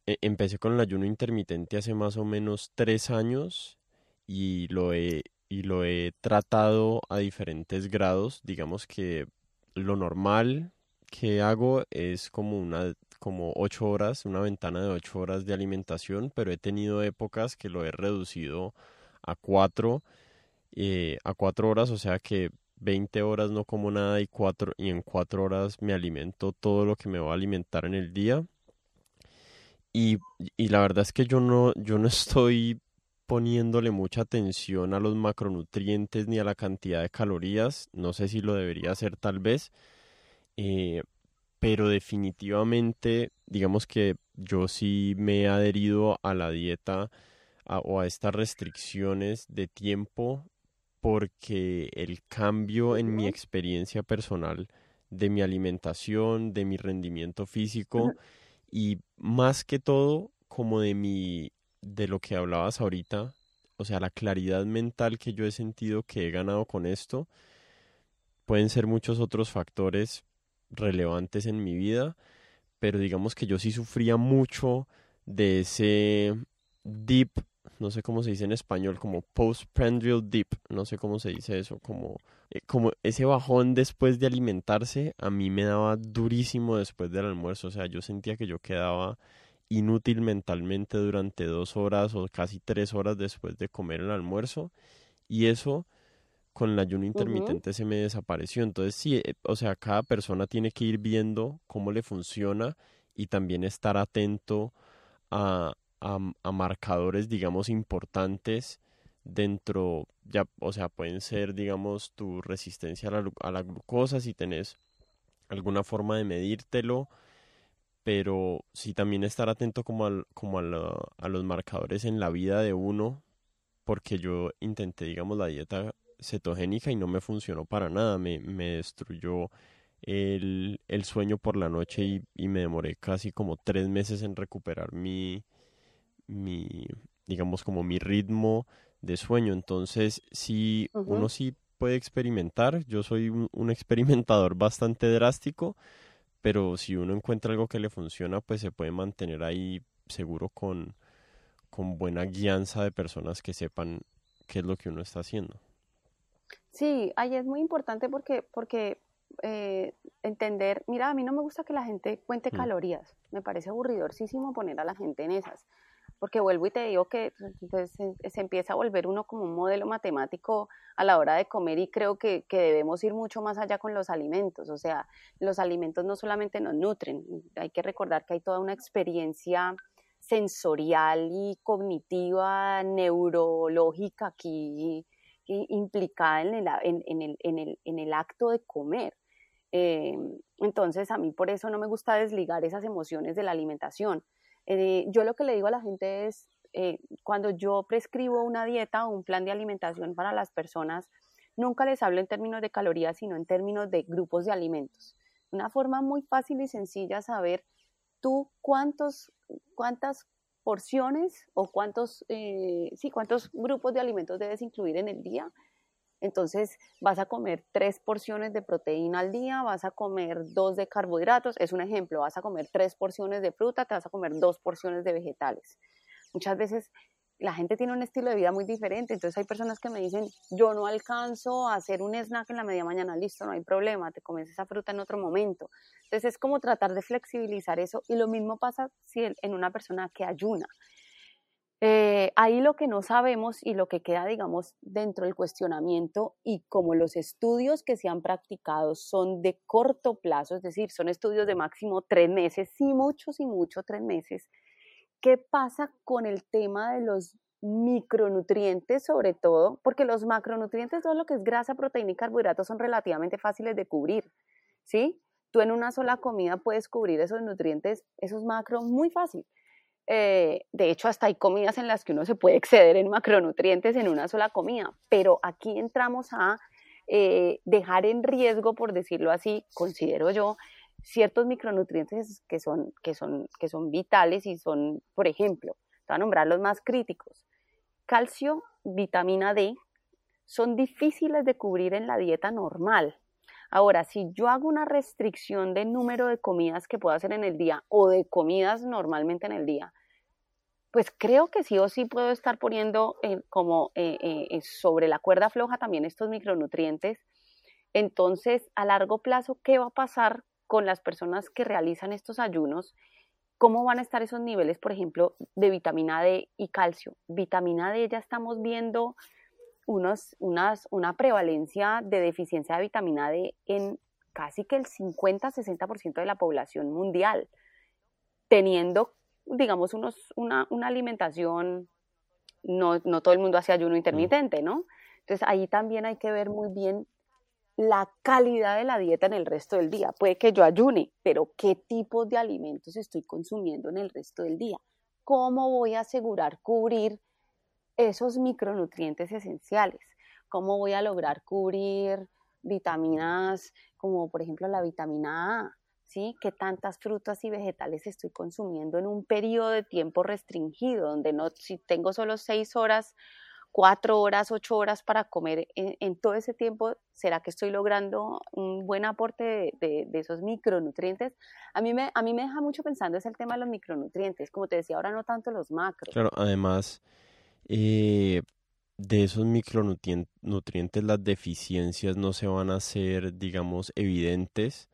e, empecé con el ayuno intermitente hace más o menos tres años y lo he, y lo he tratado a diferentes grados. Digamos que lo normal que hago es como una como ocho horas, una ventana de ocho horas de alimentación, pero he tenido épocas que lo he reducido a cuatro, eh, a cuatro horas, o sea que 20 horas no como nada y cuatro, y en cuatro horas me alimento todo lo que me va a alimentar en el día y, y la verdad es que yo no, yo no [laughs] estoy poniéndole mucha atención a los macronutrientes ni a la cantidad de calorías. No sé si lo debería hacer tal vez. Eh, pero definitivamente, digamos que yo sí me he adherido a la dieta o a estas restricciones de tiempo porque el cambio en mi experiencia personal de mi alimentación, de mi rendimiento físico, y más que todo como de mi de lo que hablabas ahorita, o sea, la claridad mental que yo he sentido que he ganado con esto, pueden ser muchos otros factores relevantes en mi vida, pero digamos que yo sí sufría mucho de ese deep, no sé cómo se dice en español, como postprandial dip, no sé cómo se dice eso, como eh, como ese bajón después de alimentarse, a mí me daba durísimo después del almuerzo. O sea, yo sentía que yo quedaba inútil mentalmente durante dos horas o casi tres horas después de comer el almuerzo. Y eso con el ayuno intermitente se me desapareció. Entonces, sí, eh, o sea, cada persona tiene que ir viendo cómo le funciona y también estar atento a, a marcadores, digamos, importantes dentro, ya, o sea, pueden ser, digamos, tu resistencia a la, glucosa, si tenés alguna forma de medírtelo, pero sí también estar atento como, como a, los marcadores en la vida de uno, porque yo intenté, digamos, la dieta cetogénica y no me funcionó para nada, me, me destruyó el, el, sueño por la noche y, y, me demoré casi como tres meses en recuperar mi, mi digamos, como mi ritmo de sueño. Entonces, si uno sí puede experimentar, yo soy un, experimentador [laughs] bastante drástico, pero si uno encuentra algo que le funciona, pues se puede mantener ahí seguro con, con buena guianza de personas que sepan qué es lo que uno está haciendo. Sí, ahí es muy importante porque, porque eh, entender, mira, a mí no me gusta que la gente cuente mm. calorías, me parece aburridorísimo poner a la gente en esas porque vuelvo y te digo que pues, se, empieza a volver uno como un modelo matemático a la hora de comer y creo que, debemos ir mucho más allá con los alimentos, o sea, los alimentos no solamente nos nutren, hay que recordar que hay toda una experiencia sensorial y cognitiva, neurológica aquí implicada en el, acto de comer. Eh, entonces, a mí por eso no me gusta desligar esas emociones de la alimentación. Eh, yo lo que le digo a la gente es, eh, cuando yo prescribo una dieta o un plan de alimentación para las personas, nunca les hablo en términos de calorías, sino en términos de grupos de alimentos. una forma muy fácil y sencilla saber tú cuántos, cuántas porciones o cuántos, eh, sí, cuántos grupos de alimentos debes incluir en el día. Entonces vas a comer tres porciones de proteína al día, vas a comer dos de carbohidratos, es un ejemplo, vas a comer tres porciones de fruta, te vas a comer dos porciones de vegetales. Muchas veces la gente tiene un estilo de vida muy diferente, entonces hay personas que me dicen, yo no alcanzo a hacer un snack en la media mañana, listo, no hay problema, te comes esa fruta en otro momento. Entonces es como tratar de flexibilizar eso y lo mismo pasa si en una persona que ayuna. Eh, ahí lo que no sabemos y lo que queda, digamos, dentro del cuestionamiento y como los estudios que se han practicado son de corto plazo, es decir, son estudios de máximo tres meses, sí muchos y mucho tres meses, ¿Qué pasa con el tema de los micronutrientes sobre todo? Porque los macronutrientes, todo lo que es grasa, proteína y carbohidratos son relativamente fáciles de cubrir, ¿sí? Tú en una sola comida puedes cubrir esos nutrientes, esos macros muy fácil. Eh, de hecho, hasta hay comidas en las que uno se puede exceder en macronutrientes en una sola comida, pero aquí entramos a eh, dejar en riesgo, por decirlo así, considero yo, ciertos micronutrientes que son, que son, que son vitales y son, por ejemplo, te voy a nombrar los más críticos. Calcio, vitamina D, son difíciles de cubrir en la dieta normal. Ahora, si yo hago una restricción de número de comidas que puedo hacer en el día o de comidas normalmente en el día, pues creo que sí o sí puedo estar poniendo eh, como eh, eh, sobre la cuerda floja también estos micronutrientes. Entonces, a largo plazo, ¿qué va a pasar con las personas que realizan estos ayunos, ¿cómo van a estar esos niveles, por ejemplo, de vitamina D y calcio? Vitamina D ya estamos viendo unos, unas, una prevalencia de deficiencia de vitamina D en casi que el 50-60% de la población mundial, teniendo, digamos, unos, una, una alimentación, no, no todo el mundo hace ayuno intermitente, ¿no? Entonces ahí también hay que ver muy bien la calidad de la dieta en el resto del día. Puede que yo ayune, pero ¿qué tipo de alimentos estoy consumiendo en el resto del día? ¿Cómo voy a asegurar cubrir esos micronutrientes esenciales? ¿Cómo voy a lograr cubrir vitaminas como por ejemplo la vitamina A? ¿Sí? ¿Qué tantas frutas y vegetales estoy consumiendo en un periodo de tiempo restringido, donde no, si tengo solo seis horas cuatro horas, ocho horas para comer en, todo ese tiempo, ¿será que estoy logrando un buen aporte de, esos micronutrientes? A mí, me, a mí me deja mucho pensando es el tema de los micronutrientes, como te decía, ahora no tanto los macros. Claro, además eh, de esos micronutrientes, las deficiencias no se van a hacer, digamos, evidentes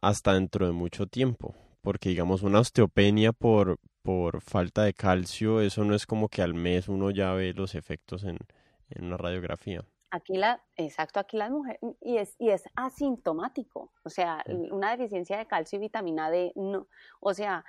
hasta dentro de mucho tiempo, porque digamos una osteopenia por, por falta de calcio, eso no es como que al mes uno ya ve los efectos en, en una radiografía. Aquí la, exacto, aquí las mujeres, y es, y es asintomático, o sea, una deficiencia de calcio y vitamina D, no, o sea,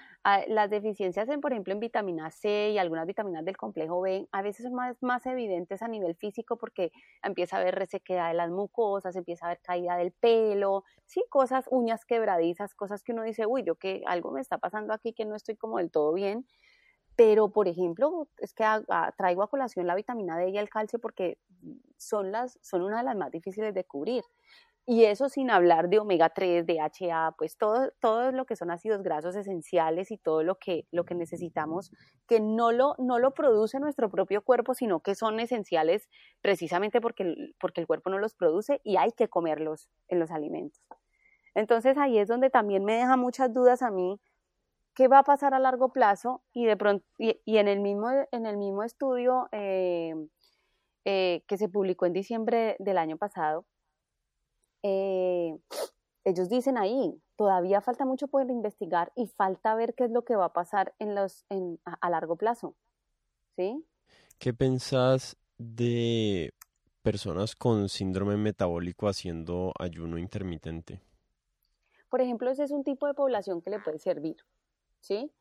las deficiencias en, por ejemplo, en vitamina C y algunas vitaminas del complejo B, a veces son más, más evidentes a nivel físico porque empieza a haber resequedad de las mucosas, empieza a haber caída del pelo, sí, cosas, uñas quebradizas, cosas que uno dice, uy, yo que algo me está pasando aquí que no estoy como del todo bien, pero, por ejemplo, es que traigo a colación la vitamina D y el calcio porque son, las, son una de las más difíciles de cubrir. Y eso sin hablar de omega 3, DHA, pues todo, todo lo que son ácidos grasos esenciales y todo lo que, lo que necesitamos, que no lo, no lo produce nuestro propio cuerpo, sino que son esenciales precisamente porque, porque el cuerpo no los produce y hay que comerlos en los alimentos. Entonces ahí es donde también me deja muchas dudas a mí qué va a pasar a largo plazo y de pronto y, en el mismo en el mismo estudio eh, eh, que se publicó en diciembre del año pasado eh, ellos dicen ahí todavía falta mucho por investigar y falta ver qué es lo que va a pasar en los a, largo plazo sí qué pensás de personas con síndrome metabólico haciendo ayuno intermitente por ejemplo, ese es un tipo de población que le puede servir. ¿Sí?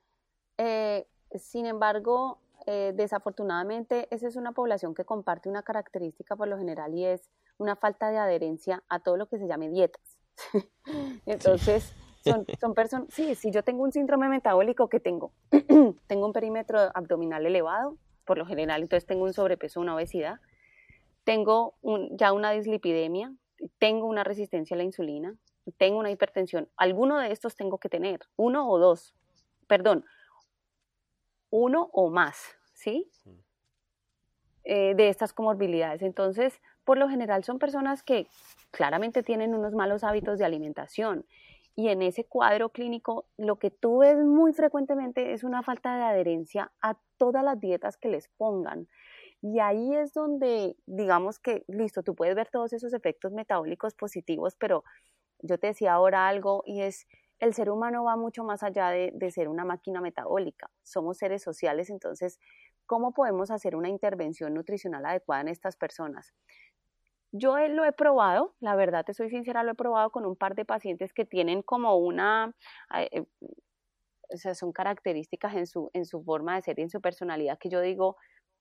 Eh, sin embargo, eh, desafortunadamente, esa es una población que comparte una característica por lo general y es una falta de adherencia a todo lo que se llame dietas. [laughs] Entonces, son, [laughs] son personas, sí, si yo tengo un síndrome metabólico, ¿qué tengo? [clears throat] tengo un perímetro abdominal elevado, por lo general, entonces tengo un sobrepeso, una obesidad, tengo ya una dislipidemia, tengo una resistencia a la insulina, tengo una hipertensión, alguno de estos tengo que tener, uno o dos, perdón, uno o más, ¿sí? Eh, de estas comorbilidades. Entonces, por lo general son personas que claramente tienen unos malos hábitos de alimentación y en ese cuadro clínico lo que tú ves muy frecuentemente es una falta de adherencia a todas las dietas que les pongan. Y ahí es donde, digamos que, listo, tú puedes ver todos esos efectos metabólicos positivos, pero yo te decía ahora algo y es, el ser humano va mucho más allá de, ser una máquina metabólica. Somos seres sociales, entonces, ¿cómo podemos hacer una intervención nutricional adecuada en estas personas? Yo lo he probado, la verdad te soy sincera, lo he probado con un par de pacientes que tienen como una, eh, o sea, son características en su, en su forma de ser y en su personalidad que yo digo,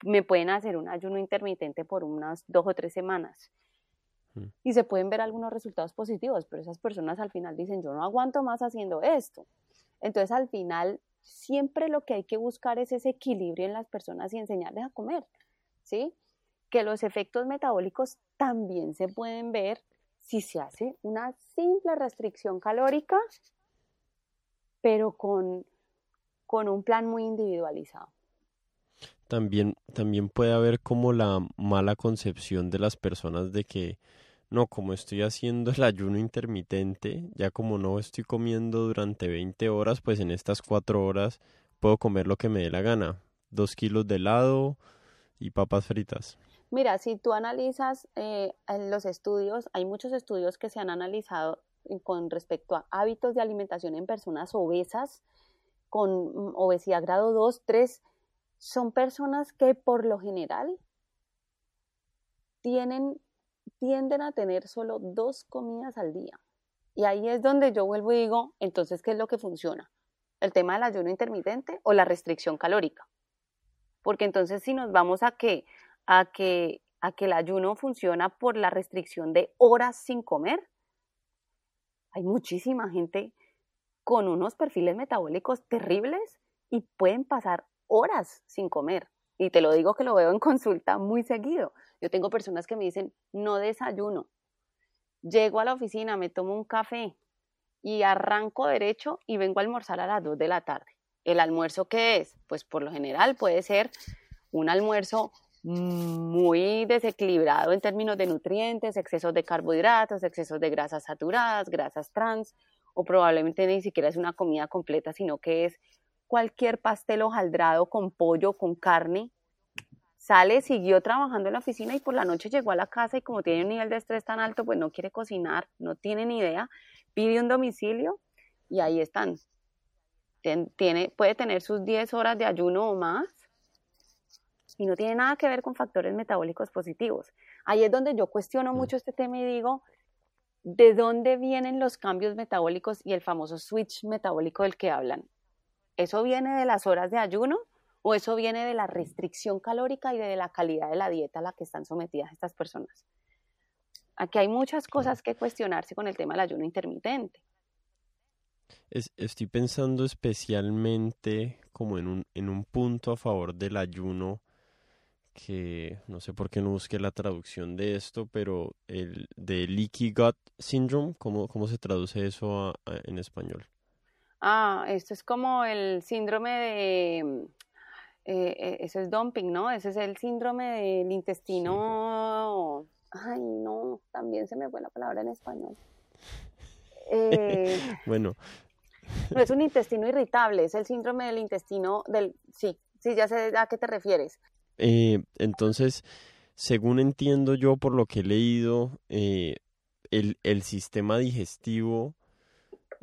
me pueden hacer un ayuno intermitente por unas dos o tres semanas. Y se pueden ver algunos resultados positivos, pero esas personas al final dicen, yo no aguanto más haciendo esto. Entonces al final siempre lo que hay que buscar es ese equilibrio en las personas y enseñarles a comer, ¿sí? Que los efectos metabólicos también se pueden ver si se hace una simple restricción calórica, pero con, con un plan muy individualizado también, también puede haber como la mala concepción de las personas de que no, como estoy haciendo el ayuno intermitente, ya como no estoy comiendo durante 20 horas, pues en estas 4 horas puedo comer lo que me dé la gana. Dos kilos de helado y papas fritas. Mira, si tú analizas eh, los estudios, hay muchos estudios que se han analizado con respecto a hábitos de alimentación en personas obesas, con mm, obesidad grado 2, 3, son personas que por lo general tienen, tienden a tener solo dos comidas al día. Y ahí es donde yo vuelvo y digo, entonces, ¿qué es lo que funciona? ¿El tema del ayuno intermitente o la restricción calórica? Porque entonces si nos vamos a que, a que, a que el ayuno funciona por la restricción de horas sin comer, hay muchísima gente con unos perfiles metabólicos terribles y pueden pasar horas sin comer. Y te lo digo que lo veo en consulta muy seguido. Yo tengo personas que me dicen, no desayuno. Llego a la oficina, me tomo un café y arranco derecho y vengo a almorzar a las 2 de la tarde. ¿El almuerzo qué es? Pues por lo general puede ser un almuerzo muy desequilibrado en términos de nutrientes, excesos de carbohidratos, excesos de grasas saturadas, grasas trans, o probablemente ni siquiera es una comida completa, sino que es cualquier pastel hojaldrado con pollo, con carne. Sale, siguió trabajando en la oficina y por la noche llegó a la casa y como tiene un nivel de estrés tan alto, pues no quiere cocinar, no tiene ni idea, pide un domicilio y ahí están. Tiene, puede tener sus 10 horas de ayuno o más y no tiene nada que ver con factores metabólicos positivos. Ahí es donde yo cuestiono mucho este tema y digo, ¿de dónde vienen los cambios metabólicos y el famoso switch metabólico del que hablan? ¿Eso viene de las horas de ayuno o eso viene de la restricción calórica y de la calidad de la dieta a la que están sometidas estas personas? Aquí hay muchas cosas que cuestionarse con el tema del ayuno intermitente. estoy pensando especialmente como en un, en un punto a favor del ayuno que no sé por qué no busqué la traducción de esto, pero el de leaky gut syndrome, ¿cómo, cómo se traduce eso en español? Ah, esto es como el síndrome de, eh, eh, ese es dumping, ¿no? Ese es el síndrome del intestino. Ay, no, también se me fue la palabra en español. [laughs] Eh, bueno. No es un intestino irritable, es el síndrome del intestino del... Sí, sí, ya sé a qué te refieres. entonces, según entiendo yo por lo que he leído, el, el sistema digestivo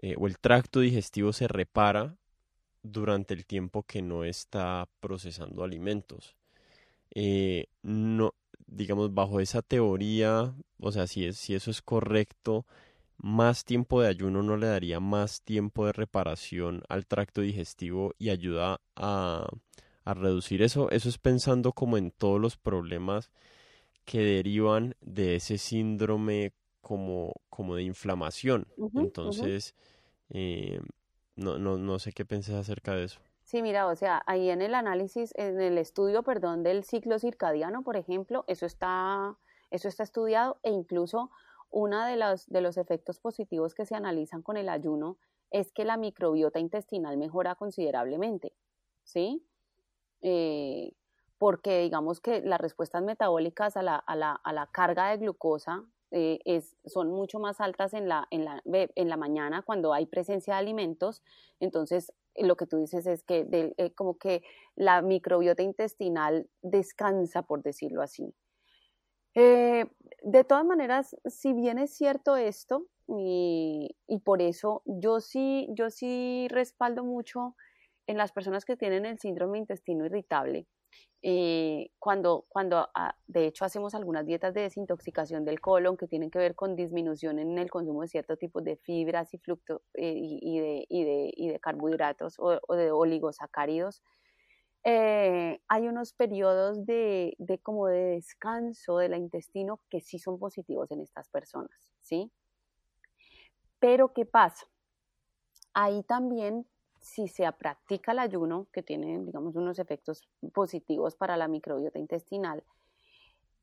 eh, o el tracto digestivo se repara durante el tiempo que no está procesando alimentos. Eh, no, digamos, bajo esa teoría, o sea, si, es, si eso es correcto, más tiempo de ayuno no le daría más tiempo de reparación al tracto digestivo y ayuda a, a reducir eso. Eso es pensando como en todos los problemas que derivan de ese síndrome como, como de inflamación. Entonces, eh, no, no, no sé qué pensé acerca de eso. Sí, mira, o sea, ahí en el análisis, en el estudio, perdón, del ciclo circadiano, por ejemplo, eso está, eso está estudiado e incluso uno de los, de los efectos positivos que se analizan con el ayuno es que la microbiota intestinal mejora considerablemente, ¿sí? Eh, porque digamos que las respuestas metabólicas a la, a la, a la carga de glucosa eh, es, son mucho más altas en la, en, la, en la mañana cuando hay presencia de alimentos. Entonces, lo que tú dices es que eh, como que la microbiota intestinal descansa, por decirlo así. Eh, de todas maneras, si bien es cierto esto, y, y, por eso yo sí, yo sí respaldo mucho en las personas que tienen el síndrome intestino irritable, eh, cuando, cuando ah, de hecho hacemos algunas dietas de desintoxicación del colon que tienen que ver con disminución en el consumo de ciertos tipos de fibras y, flucto, eh, y, de, y, de, y, de, carbohidratos o, de oligosacáridos, eh, hay unos periodos de, de, como de descanso del intestino que sí son positivos en estas personas, ¿sí? Pero ¿qué pasa? Ahí también si se practica el ayuno, que tiene, digamos, unos efectos positivos para la microbiota intestinal,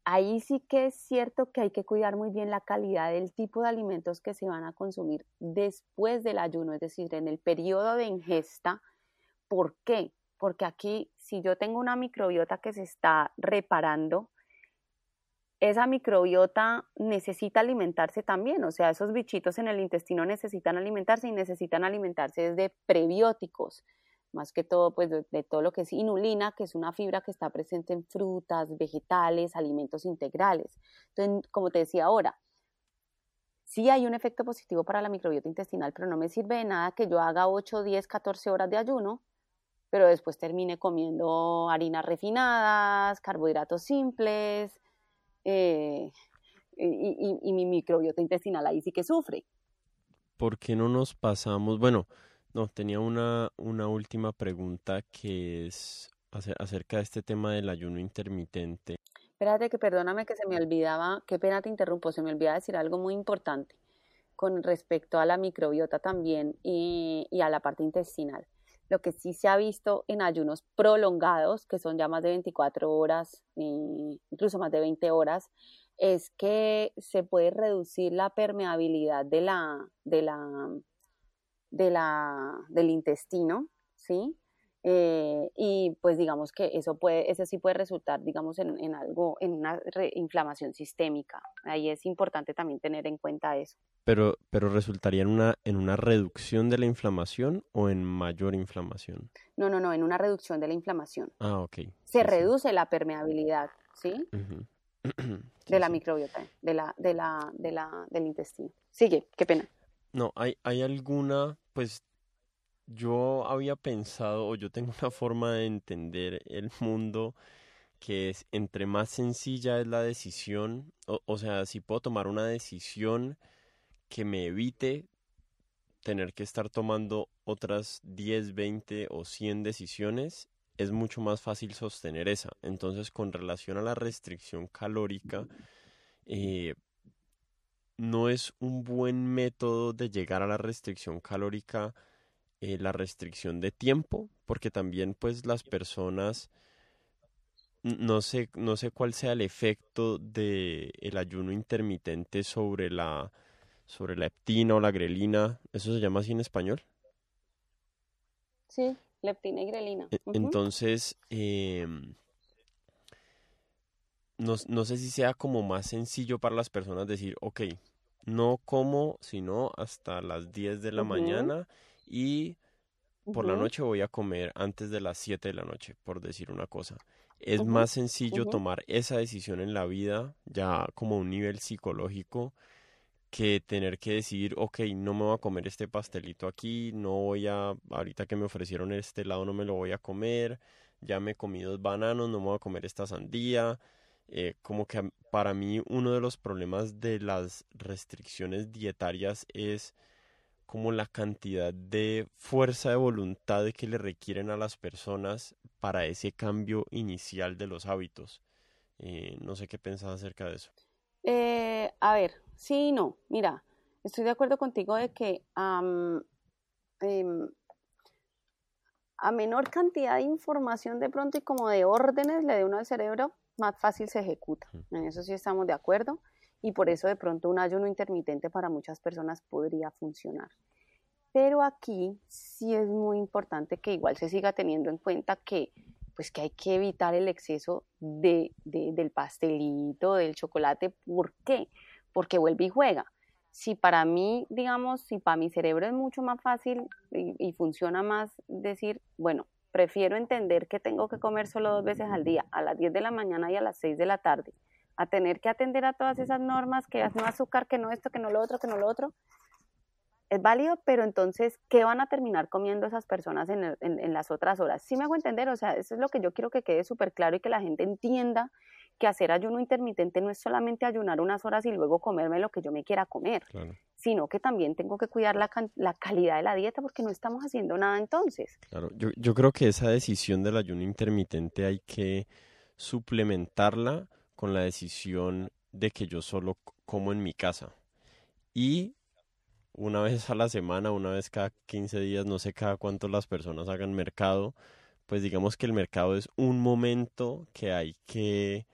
ahí sí que es cierto que hay que cuidar muy bien la calidad del tipo de alimentos que se van a consumir después del ayuno, es decir, en el periodo de ingesta. ¿Por qué? Porque aquí, si yo tengo una microbiota que se está reparando, esa microbiota necesita alimentarse también, o sea, esos bichitos en el intestino necesitan alimentarse y necesitan alimentarse desde prebióticos, más que todo, pues de, todo lo que es inulina, que es una fibra que está presente en frutas, vegetales, alimentos integrales. Entonces, como te decía ahora, sí hay un efecto positivo para la microbiota intestinal, pero no me sirve de nada que yo haga 8, 10, 14 horas de ayuno, pero después termine comiendo harinas refinadas, carbohidratos simples, eh, y, mi microbiota intestinal ahí sí que sufre. ¿Por qué no nos pasamos? Bueno, no, tenía una, una última pregunta que es acerca de este tema del ayuno intermitente. Espérate que perdóname que se me olvidaba, qué pena te interrumpo, se me olvidaba decir algo muy importante con respecto a la microbiota también y, y a la parte intestinal. Lo que sí se ha visto en ayunos prolongados, que son ya más de 24 horas, incluso más de 20 horas, es que se puede reducir la permeabilidad de la, de la, de la, del intestino, ¿sí? Eh, y pues digamos que eso puede, eso sí puede resultar, digamos, en, en algo, en una inflamación sistémica. Ahí es importante también tener en cuenta eso. Pero, pero resultaría en una, en una reducción de la inflamación o en mayor inflamación? No, no, no, en una reducción de la inflamación. Ah, ok. Se reduce la permeabilidad, ¿sí? [clears throat] de la microbiota, de la, de la, de la, del intestino. Sigue, qué pena. No, hay, hay alguna, pues yo había pensado, o yo tengo una forma de entender el mundo que es entre más sencilla es la decisión, o, sea, si puedo tomar una decisión que me evite tener que estar tomando otras 10, 20 o 100 decisiones, es mucho más fácil sostener esa. Entonces, con relación a la restricción calórica, eh, no es un buen método de llegar a la restricción calórica eh, la restricción de tiempo, porque también pues las personas no sé, no sé cuál sea el efecto de el ayuno intermitente sobre la sobre la leptina o la grelina, ¿eso se llama así en español? Sí, leptina y grelina. E, entonces, em, no, no, sé si sea como más sencillo para las personas decir, ok, no como sino hasta las 10 de la mañana y por la noche voy a comer antes de las 7 de la noche, por decir una cosa. Es más sencillo tomar esa decisión en la vida, ya como un nivel psicológico, que tener que decidir, ok, no me voy a comer este pastelito aquí, no voy a, ahorita que me ofrecieron este lado no me lo voy a comer, ya me he comido dos bananos, no me voy a comer esta sandía. Eh, como que para mí uno de los problemas de las restricciones dietarias es como la cantidad de fuerza de voluntad que le requieren a las personas para ese cambio inicial de los hábitos. Eh, no sé qué pensás acerca de eso. Eh, a ver, sí y no. Mira, estoy de acuerdo contigo de que em, a menor cantidad de información de pronto y como de órdenes le dé uno al cerebro, más fácil se ejecuta. En eso sí estamos de acuerdo y por eso de pronto un ayuno intermitente para muchas personas podría funcionar. Pero aquí sí es muy importante que igual se siga teniendo en cuenta que pues que hay que evitar el exceso de, del pastelito, del chocolate. ¿Por qué? Porque vuelve y juega. Si para mí, digamos, si para mi cerebro es mucho más fácil y, y funciona más decir, bueno, prefiero entender que tengo que comer solo dos veces al día, a las 10 de la mañana y a las 6 de la tarde, a tener que atender a todas esas normas, que no azúcar, que no esto, que no lo otro, que no lo otro, es válido, pero entonces, ¿qué van a terminar comiendo esas personas en, en, las otras horas? Sí me hago entender, o sea, eso es lo que yo quiero que quede súper claro y que la gente entienda que hacer ayuno intermitente no es solamente ayunar unas horas y luego comerme lo que yo me quiera comer, sino que también tengo que cuidar la, la, calidad de la dieta porque no estamos haciendo nada entonces. Claro, yo, yo creo que esa decisión del ayuno intermitente hay que suplementarla con la decisión de que yo solo como en mi casa. Y una [laughs] vez a la semana, una vez cada 15 días, no sé cada cuánto las personas hagan mercado, pues digamos que el mercado es un momento que hay que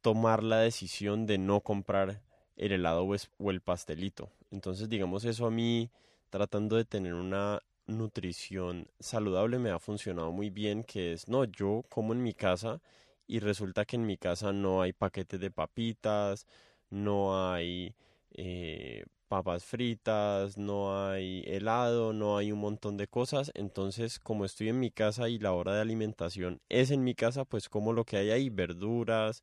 tomar la decisión de no comprar el helado o el pastelito. Entonces, digamos, eso a mí, tratando de tener una nutrición saludable, me ha funcionado muy bien, que es, no, yo como en mi casa y resulta que en mi casa no hay paquetes de papitas, no hay eh, papas fritas, no hay helado, no hay un montón de cosas. Entonces, como estoy en mi casa y la hora de alimentación es en mi casa, pues como lo que hay ahí, verduras,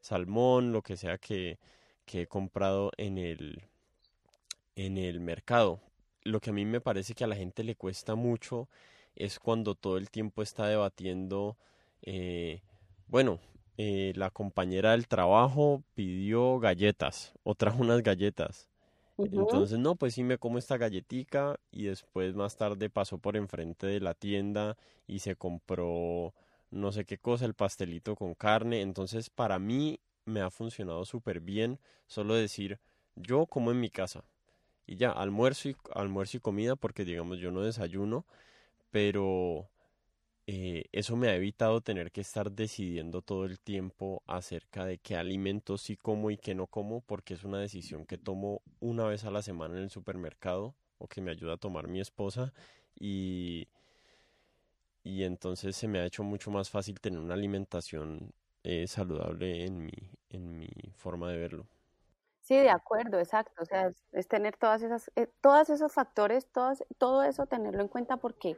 salmón, lo que sea que, que he comprado en el, en el mercado. Lo que a mí me parece que a la gente le cuesta mucho es cuando todo el tiempo está debatiendo, eh, bueno, eh, la compañera del trabajo pidió galletas o trajo unas galletas entonces, no, pues sí me como esta galletica y después más tarde pasó por enfrente de la tienda y se compró no sé qué cosa, el pastelito con carne. Entonces, para mí me ha funcionado súper bien solo decir, yo como en mi casa. Y ya, almuerzo y, almuerzo y comida porque digamos yo no desayuno, pero eh, eso me ha evitado tener que estar decidiendo todo el tiempo acerca de qué alimentos sí como y qué no como, porque es una decisión que tomo una vez a la semana en el supermercado o que me ayuda a tomar mi esposa y, y entonces se me ha hecho mucho más fácil tener una alimentación eh, saludable en mi, en mi forma de verlo. Sí, de acuerdo, exacto. O sea, es, tener todas esas, eh, todos esos factores, todas, todo eso tenerlo en cuenta porque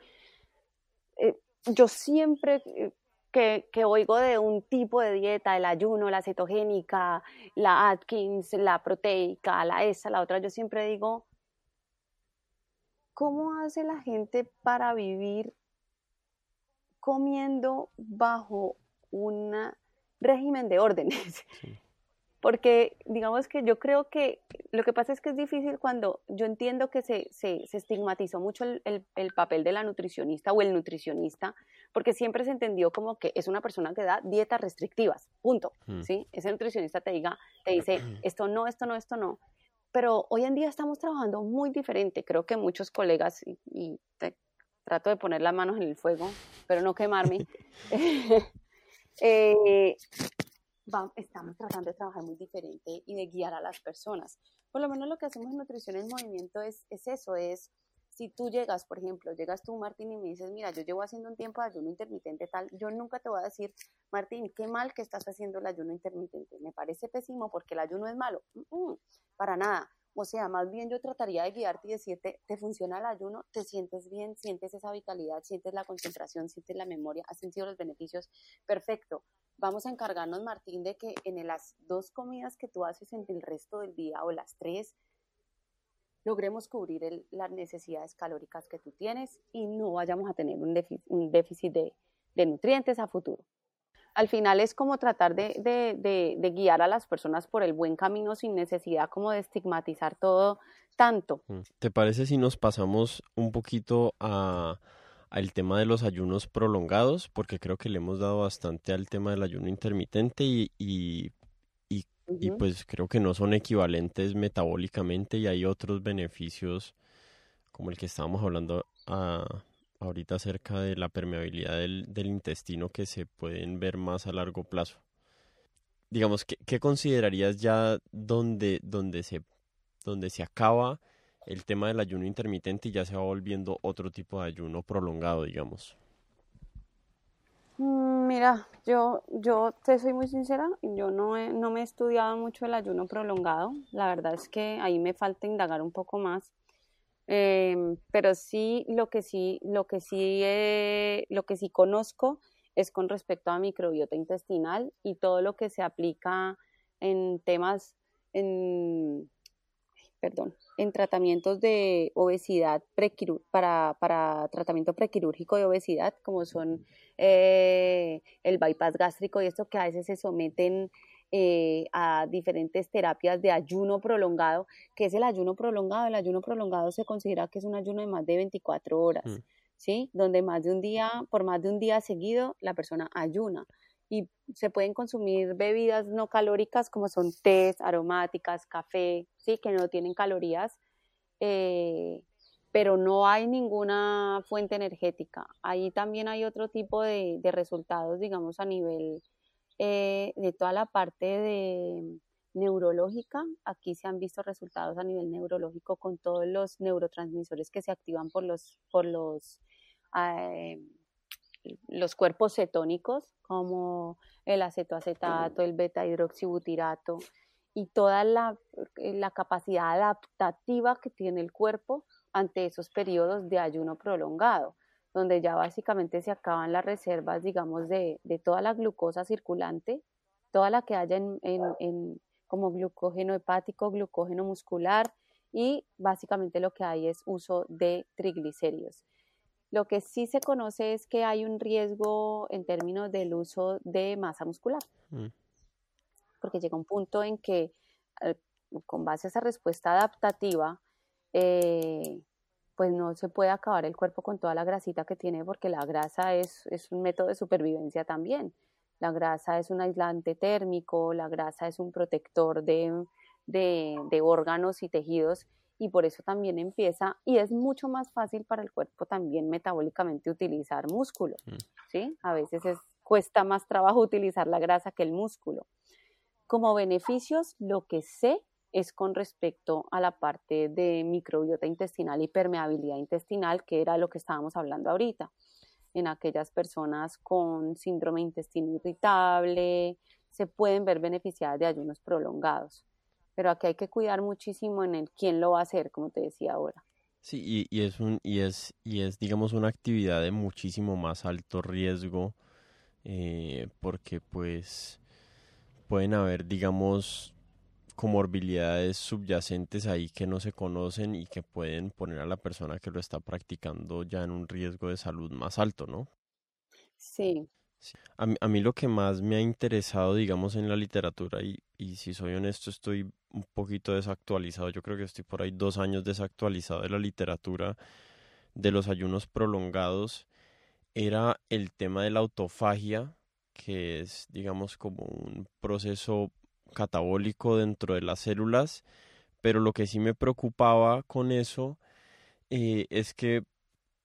yo siempre eh, que, que, oigo de un tipo de dieta, el ayuno, la cetogénica, la Atkins, la proteica, la esa, la otra, yo siempre digo, ¿cómo hace la gente para vivir comiendo bajo un régimen de órdenes? Porque digamos que yo creo que lo que pasa es que es difícil cuando yo entiendo que se, se, estigmatizó mucho el, el, papel de la nutricionista o el nutricionista, porque siempre se entendió como que es una persona que da dietas restrictivas, punto, mm. ¿sí? Ese nutricionista te, diga, te dice, [clears throat] esto no, esto no, esto no, pero hoy en día estamos trabajando muy diferente, creo que muchos colegas, y, trato de poner las manos en el fuego, pero no quemarme, [laughs] [laughs] eh, estamos tratando de trabajar muy diferente y de guiar a las personas. Por lo menos lo que hacemos en Nutrición en Movimiento es, es eso, es si tú llegas, por ejemplo, llegas tú, Martín, y me dices, mira, yo llevo haciendo un tiempo de ayuno intermitente tal, yo nunca te voy a decir, Martín, qué mal que estás haciendo el ayuno intermitente. Me parece pésimo porque el ayuno es malo. para nada. O sea, más bien yo trataría de guiarte y decirte, te funciona el ayuno, te sientes bien, sientes esa vitalidad, sientes la concentración, sientes la memoria, has sentido los beneficios, perfecto. Vamos a encargarnos, Martín, de que en las dos comidas que tú haces en el resto del día o las tres, logremos cubrir las necesidades calóricas que tú tienes y no vayamos a tener un déficit, de nutrientes a futuro al final es como tratar de, guiar a las personas por el buen camino sin necesidad como de estigmatizar todo tanto. Mm. ¿Te parece si nos pasamos un poquito a, al tema de los ayunos prolongados? Porque creo que le hemos dado bastante al tema del ayuno intermitente y, y, y pues creo que no son equivalentes metabólicamente y hay otros beneficios como el que estábamos hablando a, ahorita acerca de la permeabilidad del, intestino que se pueden ver más a largo plazo. digamos, ¿qué, considerarías ya donde, donde, se, donde se acaba el tema del ayuno intermitente y ya se va volviendo otro tipo de ayuno prolongado, digamos? Mm, mira, yo, yo te soy muy sincera, yo no, no me he estudiado mucho el ayuno prolongado, la verdad es que ahí me falta indagar un poco más, em, pero sí lo que sí, lo que sí, lo que sí conozco es con respecto a microbiota intestinal y todo lo que se aplica en temas, en, perdón, en tratamientos de obesidad para, para tratamiento prequirúrgico de obesidad, como son eh, el bypass gástrico y esto que a veces se someten eh, a diferentes terapias de ayuno prolongado. que es el ayuno prolongado? El ayuno prolongado se considera que es un ayuno de más de 24 horas. Mm. ¿sí? Donde más de un día, por más de un día seguido, la persona ayuna. Y se pueden consumir bebidas no calóricas como son tés, aromáticas, café, ¿sí? Que no tienen calorías, eh, pero no hay ninguna fuente energética. Ahí también hay otro tipo de, resultados, digamos, a nivel eh, de toda la parte de neurológica. Aquí se han visto resultados a nivel neurológico con todos los neurotransmisores que se activan por los, por los eh, los cuerpos cetónicos como el acetoacetato, el beta hidroxibutirato y toda la, la, capacidad adaptativa que tiene el cuerpo ante esos periodos de ayuno prolongado, donde ya básicamente se acaban las reservas, digamos, de, de toda la glucosa circulante, toda la que haya en, en, como glucógeno hepático, glucógeno muscular y básicamente lo que hay es uso de triglicéridos. Lo que sí se conoce es que hay un riesgo en términos del uso de masa muscular, mm. porque llega un punto en que eh, con base a esa respuesta adaptativa, eh, pues no se puede acabar el cuerpo con toda la grasita que tiene, porque la grasa es, un método de supervivencia también. La grasa es un aislante térmico, la grasa es un protector de, de órganos y tejidos y por eso también empieza y es mucho más fácil para el cuerpo también metabólicamente utilizar músculo, mm. ¿sí? A veces es, cuesta más trabajo [laughs] utilizar la grasa que el músculo. Como beneficios, lo que sé es con respecto a la parte de microbiota intestinal y permeabilidad intestinal, que era lo que estábamos hablando ahorita. En aquellas personas con síndrome intestino irritable, se pueden ver beneficiadas de ayunos prolongados pero aquí hay que cuidar muchísimo en el quién lo va a hacer, como te decía ahora. Sí, y, es un y es y es digamos una actividad de muchísimo más alto riesgo eh, porque pues pueden haber digamos comorbilidades subyacentes ahí que no se conocen y que pueden poner a la persona que lo está practicando ya en un riesgo de salud más alto, ¿no? Sí, a, mí, a, mí, lo que más me ha interesado, digamos, en la literatura, y, y si soy honesto, estoy un poquito desactualizado, yo creo que estoy por ahí dos años desactualizado de la literatura de los ayunos prolongados, era el tema de la autofagia, que es, digamos, como un proceso catabólico dentro de las células, pero lo que sí me preocupaba con eso eh, es que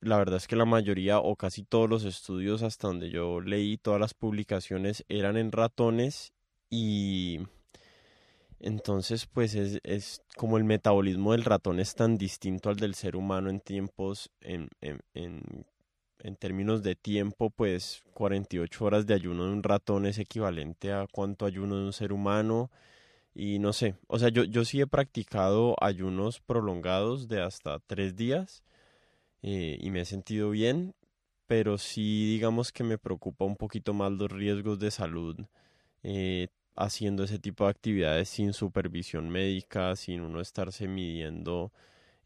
la verdad es que la mayoría o casi todos los estudios hasta donde yo leí, todas las publicaciones eran en ratones y entonces pues es, es como el metabolismo del ratón es tan distinto al del ser humano en tiempos, en, en, en, en términos de tiempo, pues 48 horas de ayuno de un ratón es equivalente a cuánto ayuno de un ser humano. Y no sé, o sea, yo, yo sí he practicado ayunos prolongados de hasta tres días eh, y me he sentido bien, pero sí digamos que me preocupa un poquito más los riesgos de salud eh, haciendo ese tipo de actividades sin supervisión médica, sin uno estarse midiendo,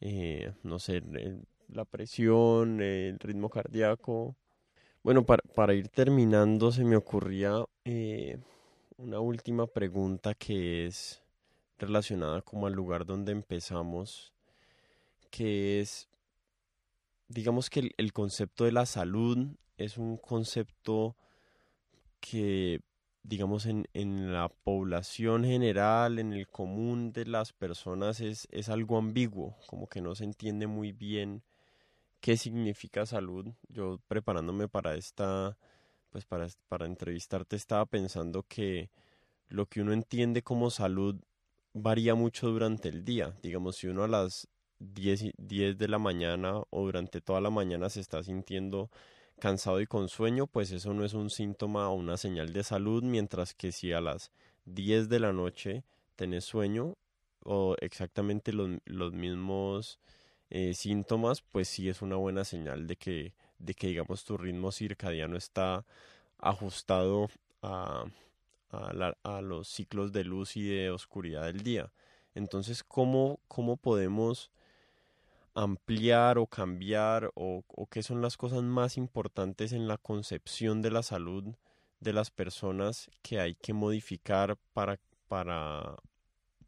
eh, no sé, la presión, el ritmo cardíaco. Bueno, para, para ir terminando, se me ocurría una última pregunta que es relacionada como al lugar donde empezamos, que es digamos que el, concepto de la salud es un concepto que, digamos, en, en, la población general, en el común de las personas, es, es algo ambiguo, como que no se entiende muy bien qué significa salud. Yo preparándome para esta, pues para, para entrevistarte estaba pensando que lo que uno entiende como salud varía mucho durante el día. Digamos, si uno a las 10, 10 de la mañana o durante toda la mañana se está sintiendo cansado y con sueño, pues eso no es un síntoma o una señal de salud, mientras que si a las 10 de la noche tenés sueño o exactamente los, los mismos eh, síntomas, pues sí es una buena señal de que, de que digamos tu ritmo circadiano está ajustado a, los ciclos de luz y de oscuridad del día. Entonces, ¿cómo, cómo podemos ampliar o cambiar o, qué son las cosas más importantes en la concepción de la salud de las personas que hay que modificar para, para,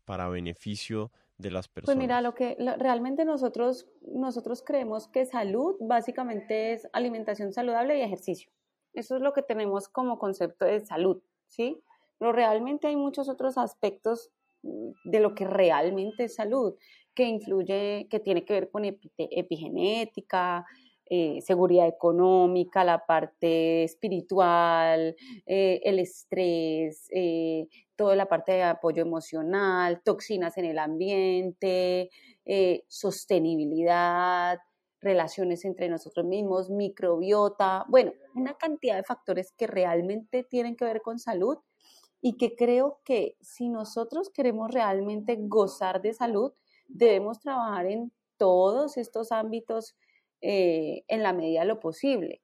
para beneficio de las personas? Pues mira, lo que realmente nosotros, nosotros creemos que salud básicamente es alimentación saludable y ejercicio. Eso es lo que tenemos como concepto de salud, ¿sí? pero realmente hay muchos otros aspectos mm, de lo que realmente es salud, que influye, que tiene que ver con epigenética, eh, seguridad económica, la parte espiritual, eh, el estrés, eh, toda la parte de apoyo emocional, toxinas en el ambiente, sostenibilidad, relaciones entre nosotros mismos, microbiota, bueno, una cantidad de factores que realmente tienen que ver con salud y que creo que si nosotros queremos realmente gozar de salud, debemos trabajar en todos estos ámbitos eh, en la medida de lo posible.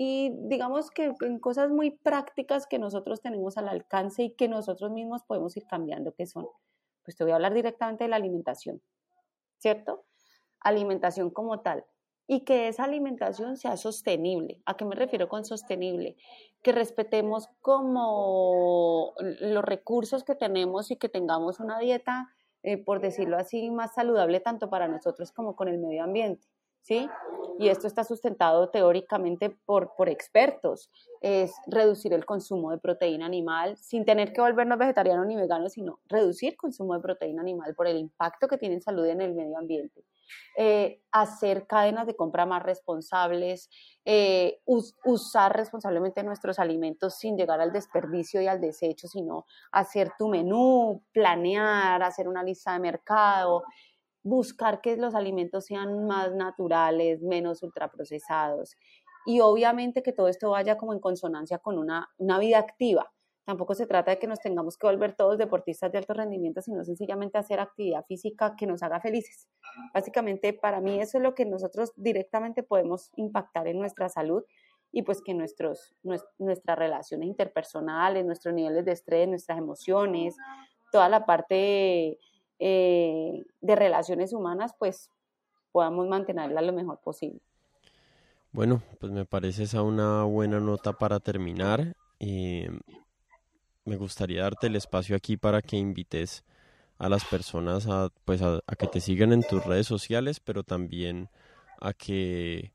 Y digamos que en cosas muy prácticas que nosotros tenemos al alcance y que nosotros mismos podemos ir cambiando, que son, pues te voy a hablar directamente de la alimentación, ¿cierto? Alimentación como tal y que esa alimentación sea sostenible. ¿A qué me refiero con sostenible? Que respetemos como los recursos que tenemos y que tengamos una dieta, eh, por decirlo así, más saludable tanto para nosotros como con el medio ambiente. ¿Sí? Y esto está sustentado teóricamente por, por expertos. Es reducir el consumo de proteína animal sin tener que volvernos vegetarianos ni veganos, sino reducir el consumo de proteína animal por el impacto que tiene en salud en el medio ambiente. Eh, hacer cadenas de compra más responsables, eh, usar responsablemente nuestros alimentos sin llegar al desperdicio y al desecho, sino hacer tu menú, planear, hacer una lista de mercado, buscar que los alimentos sean más naturales, menos ultraprocesados y obviamente que todo esto vaya como en consonancia con una, una vida activa Tampoco se trata de que nos tengamos que volver todos deportistas de alto rendimiento, sino sencillamente hacer actividad física que nos haga felices. Básicamente, para mí eso es lo que nosotros directamente podemos impactar en nuestra salud y pues que nuestros, nuestras relaciones interpersonales, nuestros niveles de estrés, nuestras emociones, toda la parte eh, de relaciones humanas, pues podamos mantenerla lo mejor posible. Bueno, pues me parece esa una buena nota para terminar. Eh, me gustaría darte el espacio aquí para que invites a las personas a, pues a, que te sigan en tus redes sociales, pero también a que,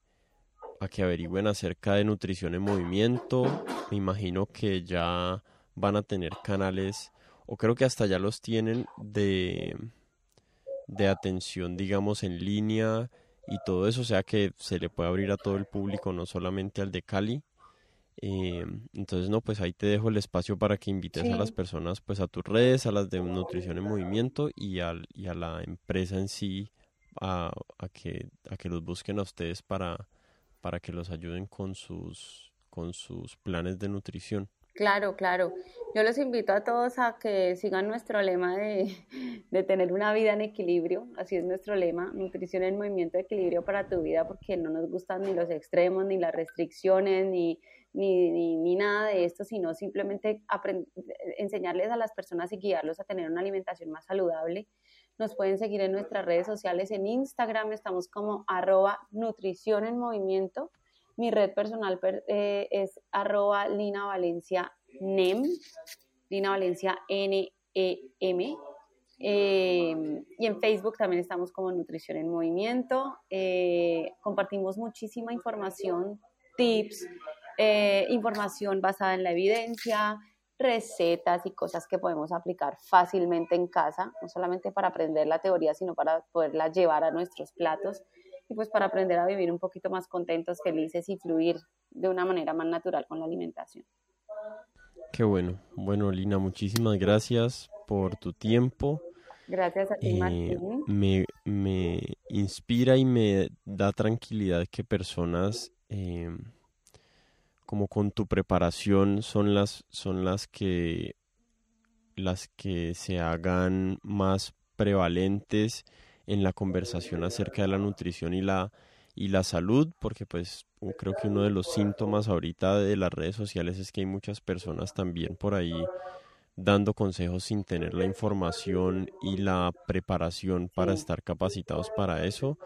a que averigüen acerca de nutrición en movimiento. Me imagino que ya van a tener canales, o creo que hasta ya los tienen, de, de atención, digamos, en línea y todo eso, o sea que se le puede abrir a todo el público, no solamente al de Cali. Eh, entonces, no, pues ahí te dejo el espacio para que invites a las personas pues a tus redes, a las de Nutrición en Movimiento y, al, y a la empresa en sí a, a, que, a que los busquen a ustedes para, para que los ayuden con sus, con sus planes de nutrición. Claro, claro. Yo los invito a todos a que sigan nuestro lema de, [laughs] de, tener una vida en equilibrio. Así es nuestro lema, nutrición en movimiento, equilibrio para tu vida, porque no nos gustan ni los extremos, ni las restricciones, ni ni, ni, nada de esto, sino simplemente enseñarles a las personas y guiarlos a tener una alimentación más saludable. Nos pueden seguir en nuestras redes sociales, en Instagram estamos como arroba nutrición en movimiento. Mi red personal eh, es arroba Lina Valencia NEM, Lina Valencia N-E-M. Eh, y en Facebook también estamos como Nutrición en Movimiento. Eh, compartimos muchísima información, tips, eh, información basada en la evidencia, recetas y cosas que podemos aplicar fácilmente en casa, no solamente para aprender la teoría, sino para poderla llevar a nuestros platos y pues para aprender a vivir un poquito más contentos, felices y fluir de una manera más natural con la alimentación. Qué bueno. Bueno, Lina, muchísimas gracias por tu tiempo. Gracias a ti, Eh, Martín. me, me inspira y me da tranquilidad que personas eh, como con tu preparación son las, son las que las que se hagan más prevalentes en la conversación acerca de la nutrición y la y la salud, porque pues creo que uno de los síntomas ahorita de las redes sociales es que hay muchas personas también por ahí dando consejos sin tener la información y la preparación para estar capacitados para eso.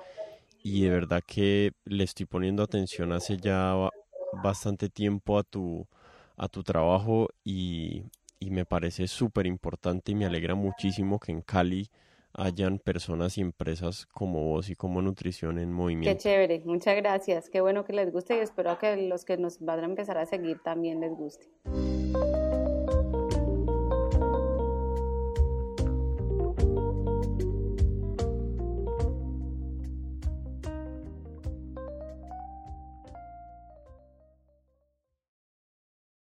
Y de verdad que le estoy poniendo atención hace ya ba- bastante tiempo a tu, a tu trabajo y, y me parece súper importante y me alegra muchísimo que en Cali hayan personas y empresas como vos y como Nutrición en Qué movimiento. chévere, muchas gracias. Qué bueno que les guste y espero que los que nos van a empezar a seguir también les guste.